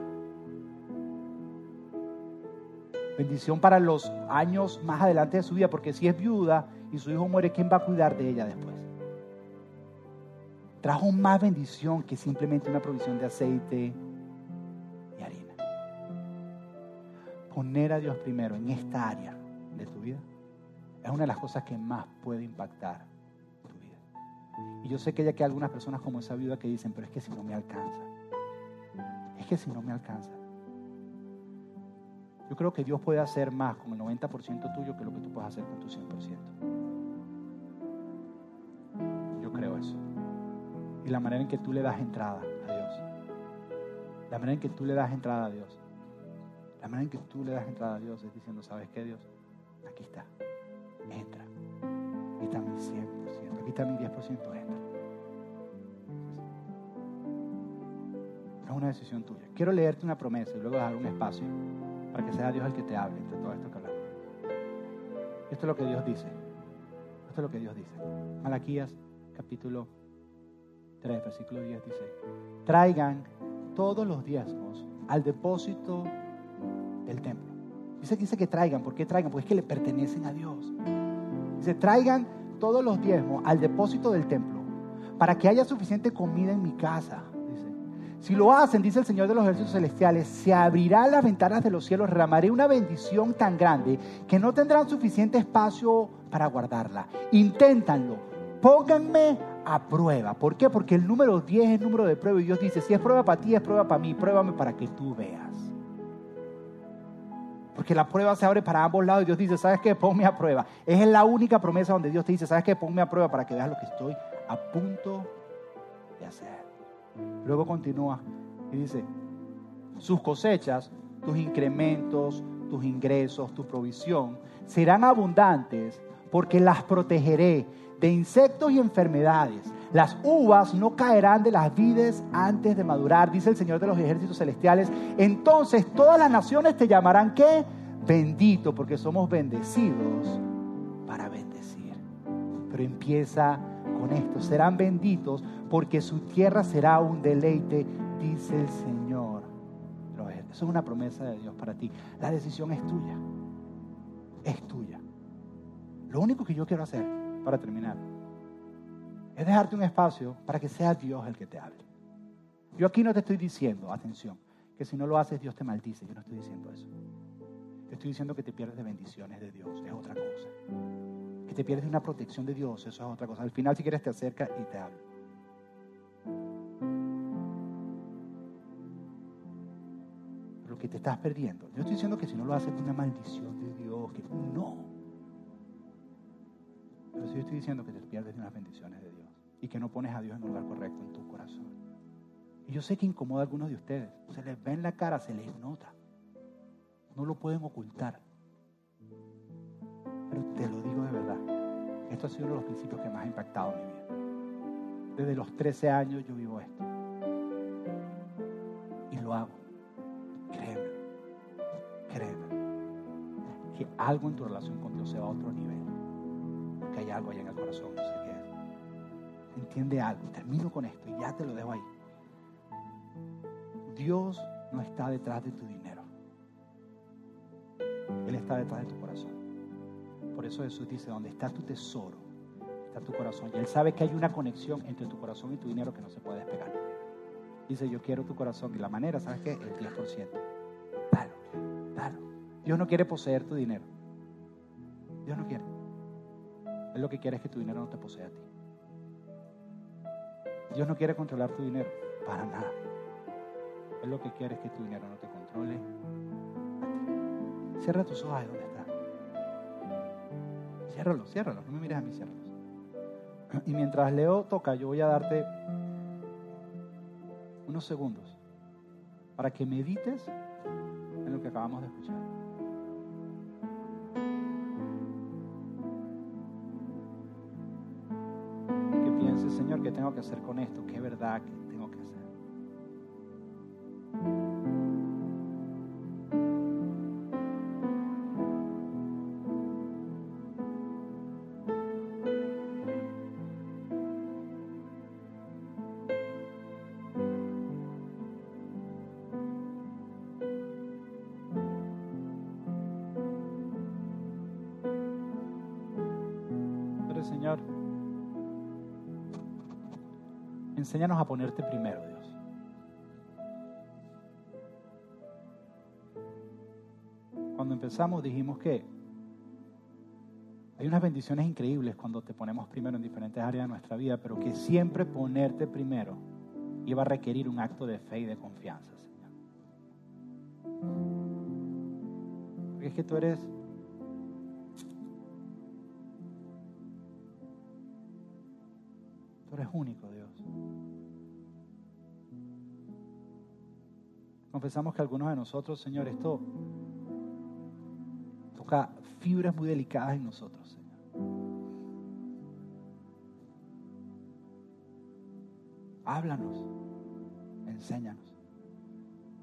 Bendición para los años más adelante de su vida, porque si es viuda y su hijo muere, ¿quién va a cuidar de ella después? Trajo más bendición que simplemente una provisión de aceite, poner a Dios primero en esta área de tu vida es una de las cosas que más puede impactar. Y yo sé que hay aquí algunas personas como esa viuda que dicen, pero es que si no me alcanza, es que si no me alcanza. Yo creo que Dios puede hacer más con el 90% tuyo que lo que tú puedes hacer con tu 100%. Yo creo eso. Y la manera en que tú le das entrada a Dios. La manera en que tú le das entrada a Dios la manera en que tú le das entrada a Dios es diciendo, ¿sabes qué, Dios? Aquí está. Entra. Está mi 100%. Mi 10%. Entra. Es una decisión tuya. Quiero leerte una promesa y luego dejar un espacio para que sea Dios el que te hable entre todo esto que hablamos. Esto es lo que Dios dice. Esto es lo que Dios dice. Malaquías capítulo 3, versículo 10 dice, traigan todos los diezmos al depósito del templo. Dice, dice que traigan, ¿por qué traigan? Porque es que le pertenecen a Dios. Dice, traigan todos los diezmos al depósito del templo para que haya suficiente comida en mi casa. Si lo hacen, dice el Señor de los ejércitos celestiales, se abrirán las ventanas de los cielos, derramaré una bendición tan grande que no tendrán suficiente espacio para guardarla. Inténtanlo, pónganme a prueba. ¿Por qué? Porque el número 10 es el número de prueba y Dios dice, si es prueba para ti, es prueba para mí, pruébame para que tú veas. Porque la prueba se abre para ambos lados y Dios dice, ¿sabes qué? Ponme a prueba. Es la única promesa donde Dios te dice, ¿sabes qué? Ponme a prueba para que veas lo que estoy a punto de hacer. Luego continúa y dice, sus cosechas, tus incrementos, tus ingresos, tu provisión, serán abundantes porque las protegeré de insectos y enfermedades. Las uvas no caerán de las vides antes de madurar, dice el Señor de los ejércitos celestiales. Entonces todas las naciones te llamarán qué? Bendito, porque somos bendecidos para bendecir. Pero empieza con esto, serán benditos porque su tierra será un deleite, dice el Señor. Eso es una promesa de Dios para ti. La decisión es tuya. Es tuya. Lo único que yo quiero hacer para terminar es dejarte un espacio para que sea Dios el que te hable. Yo aquí no te estoy diciendo, atención, que si no lo haces Dios te maldice. Yo no estoy diciendo eso. Te estoy diciendo que te pierdes de bendiciones de Dios. Es otra cosa. Que te pierdes de una protección de Dios. Eso es otra cosa. Al final si quieres te acerca y te habla. Lo que te estás perdiendo. Yo estoy diciendo que si no lo haces es una maldición de Dios. Que no. Pero sí estoy diciendo que te pierdes de unas bendiciones de Dios. Y que no pones a Dios en el lugar correcto en tu corazón. Y yo sé que incomoda a algunos de ustedes. Se les ve en la cara, se les nota. No lo pueden ocultar. Pero te lo digo de verdad. Esto ha sido uno de los principios que más ha impactado mi vida. Desde los 13 años yo vivo esto. Y lo hago. Créeme. Créeme. Que algo en tu relación con Dios se va a otro nivel. Que hay algo allá en el corazón, no sé qué es. Entiende algo. Termino con esto y ya te lo dejo ahí. Dios no está detrás de tu dinero. Está detrás de tu corazón. Por eso Jesús dice, donde está tu tesoro, está tu corazón. Y Él sabe que hay una conexión entre tu corazón y tu dinero que no se puede despegar. Dice, yo quiero tu corazón. Y la manera, ¿sabes qué? El 10%. Dalo, dalo. Dios no quiere poseer tu dinero. Dios no quiere. Él lo que quiere es que tu dinero no te posea a ti. Dios no quiere controlar tu dinero. Para nada. Él lo que quiere es que tu dinero no te controle Cierra tus ojos ahí donde está. Ciérralos, ciérralos. No me mires a mí, ciérralos. Y mientras Leo toca, yo voy a darte unos segundos para que medites en lo que acabamos de escuchar. Que pienses, Señor, ¿qué tengo que hacer con esto? ¿Qué verdad que tengo que hacer? Enséñanos a ponerte primero, Dios. Cuando empezamos dijimos que hay unas bendiciones increíbles cuando te ponemos primero en diferentes áreas de nuestra vida, pero que siempre ponerte primero iba a requerir un acto de fe y de confianza, Señor. Porque es que tú eres Tú eres único, Dios. Confesamos que algunos de nosotros, Señor, esto toca fibras muy delicadas en nosotros, Señor. Háblanos, enséñanos.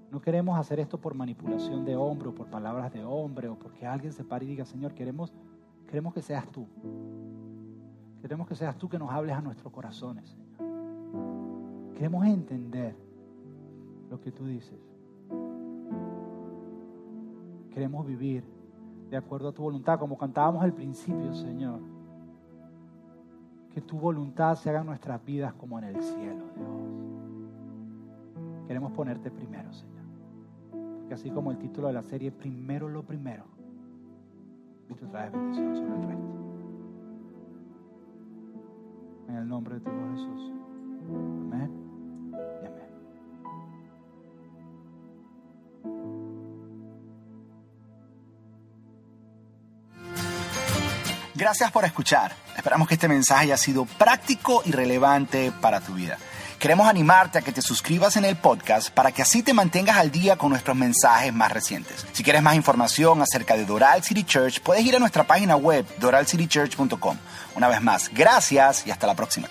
No queremos hacer esto por manipulación de hombre o por palabras de hombre o porque alguien se pare y diga, Señor, queremos, queremos que seas tú. Queremos que seas tú que nos hables a nuestros corazones, Señor. Queremos entender lo que tú dices. Queremos vivir de acuerdo a tu voluntad, como cantábamos al principio, Señor. Que tu voluntad se haga en nuestras vidas como en el cielo, Dios. Queremos ponerte primero, Señor. Porque así como el título de la serie, primero lo primero, y tú traes bendición sobre el resto. En el nombre de tu Jesús. Amén Gracias por escuchar. Esperamos que este mensaje haya sido práctico y relevante para tu vida. queremos animarte a que te suscribas en el podcast para que así te mantengas al día con nuestros mensajes más recientes. Si quieres más información acerca de Doral City Church, puedes ir a nuestra página web doralcitychurch.com. Una vez más, gracias y hasta la próxima.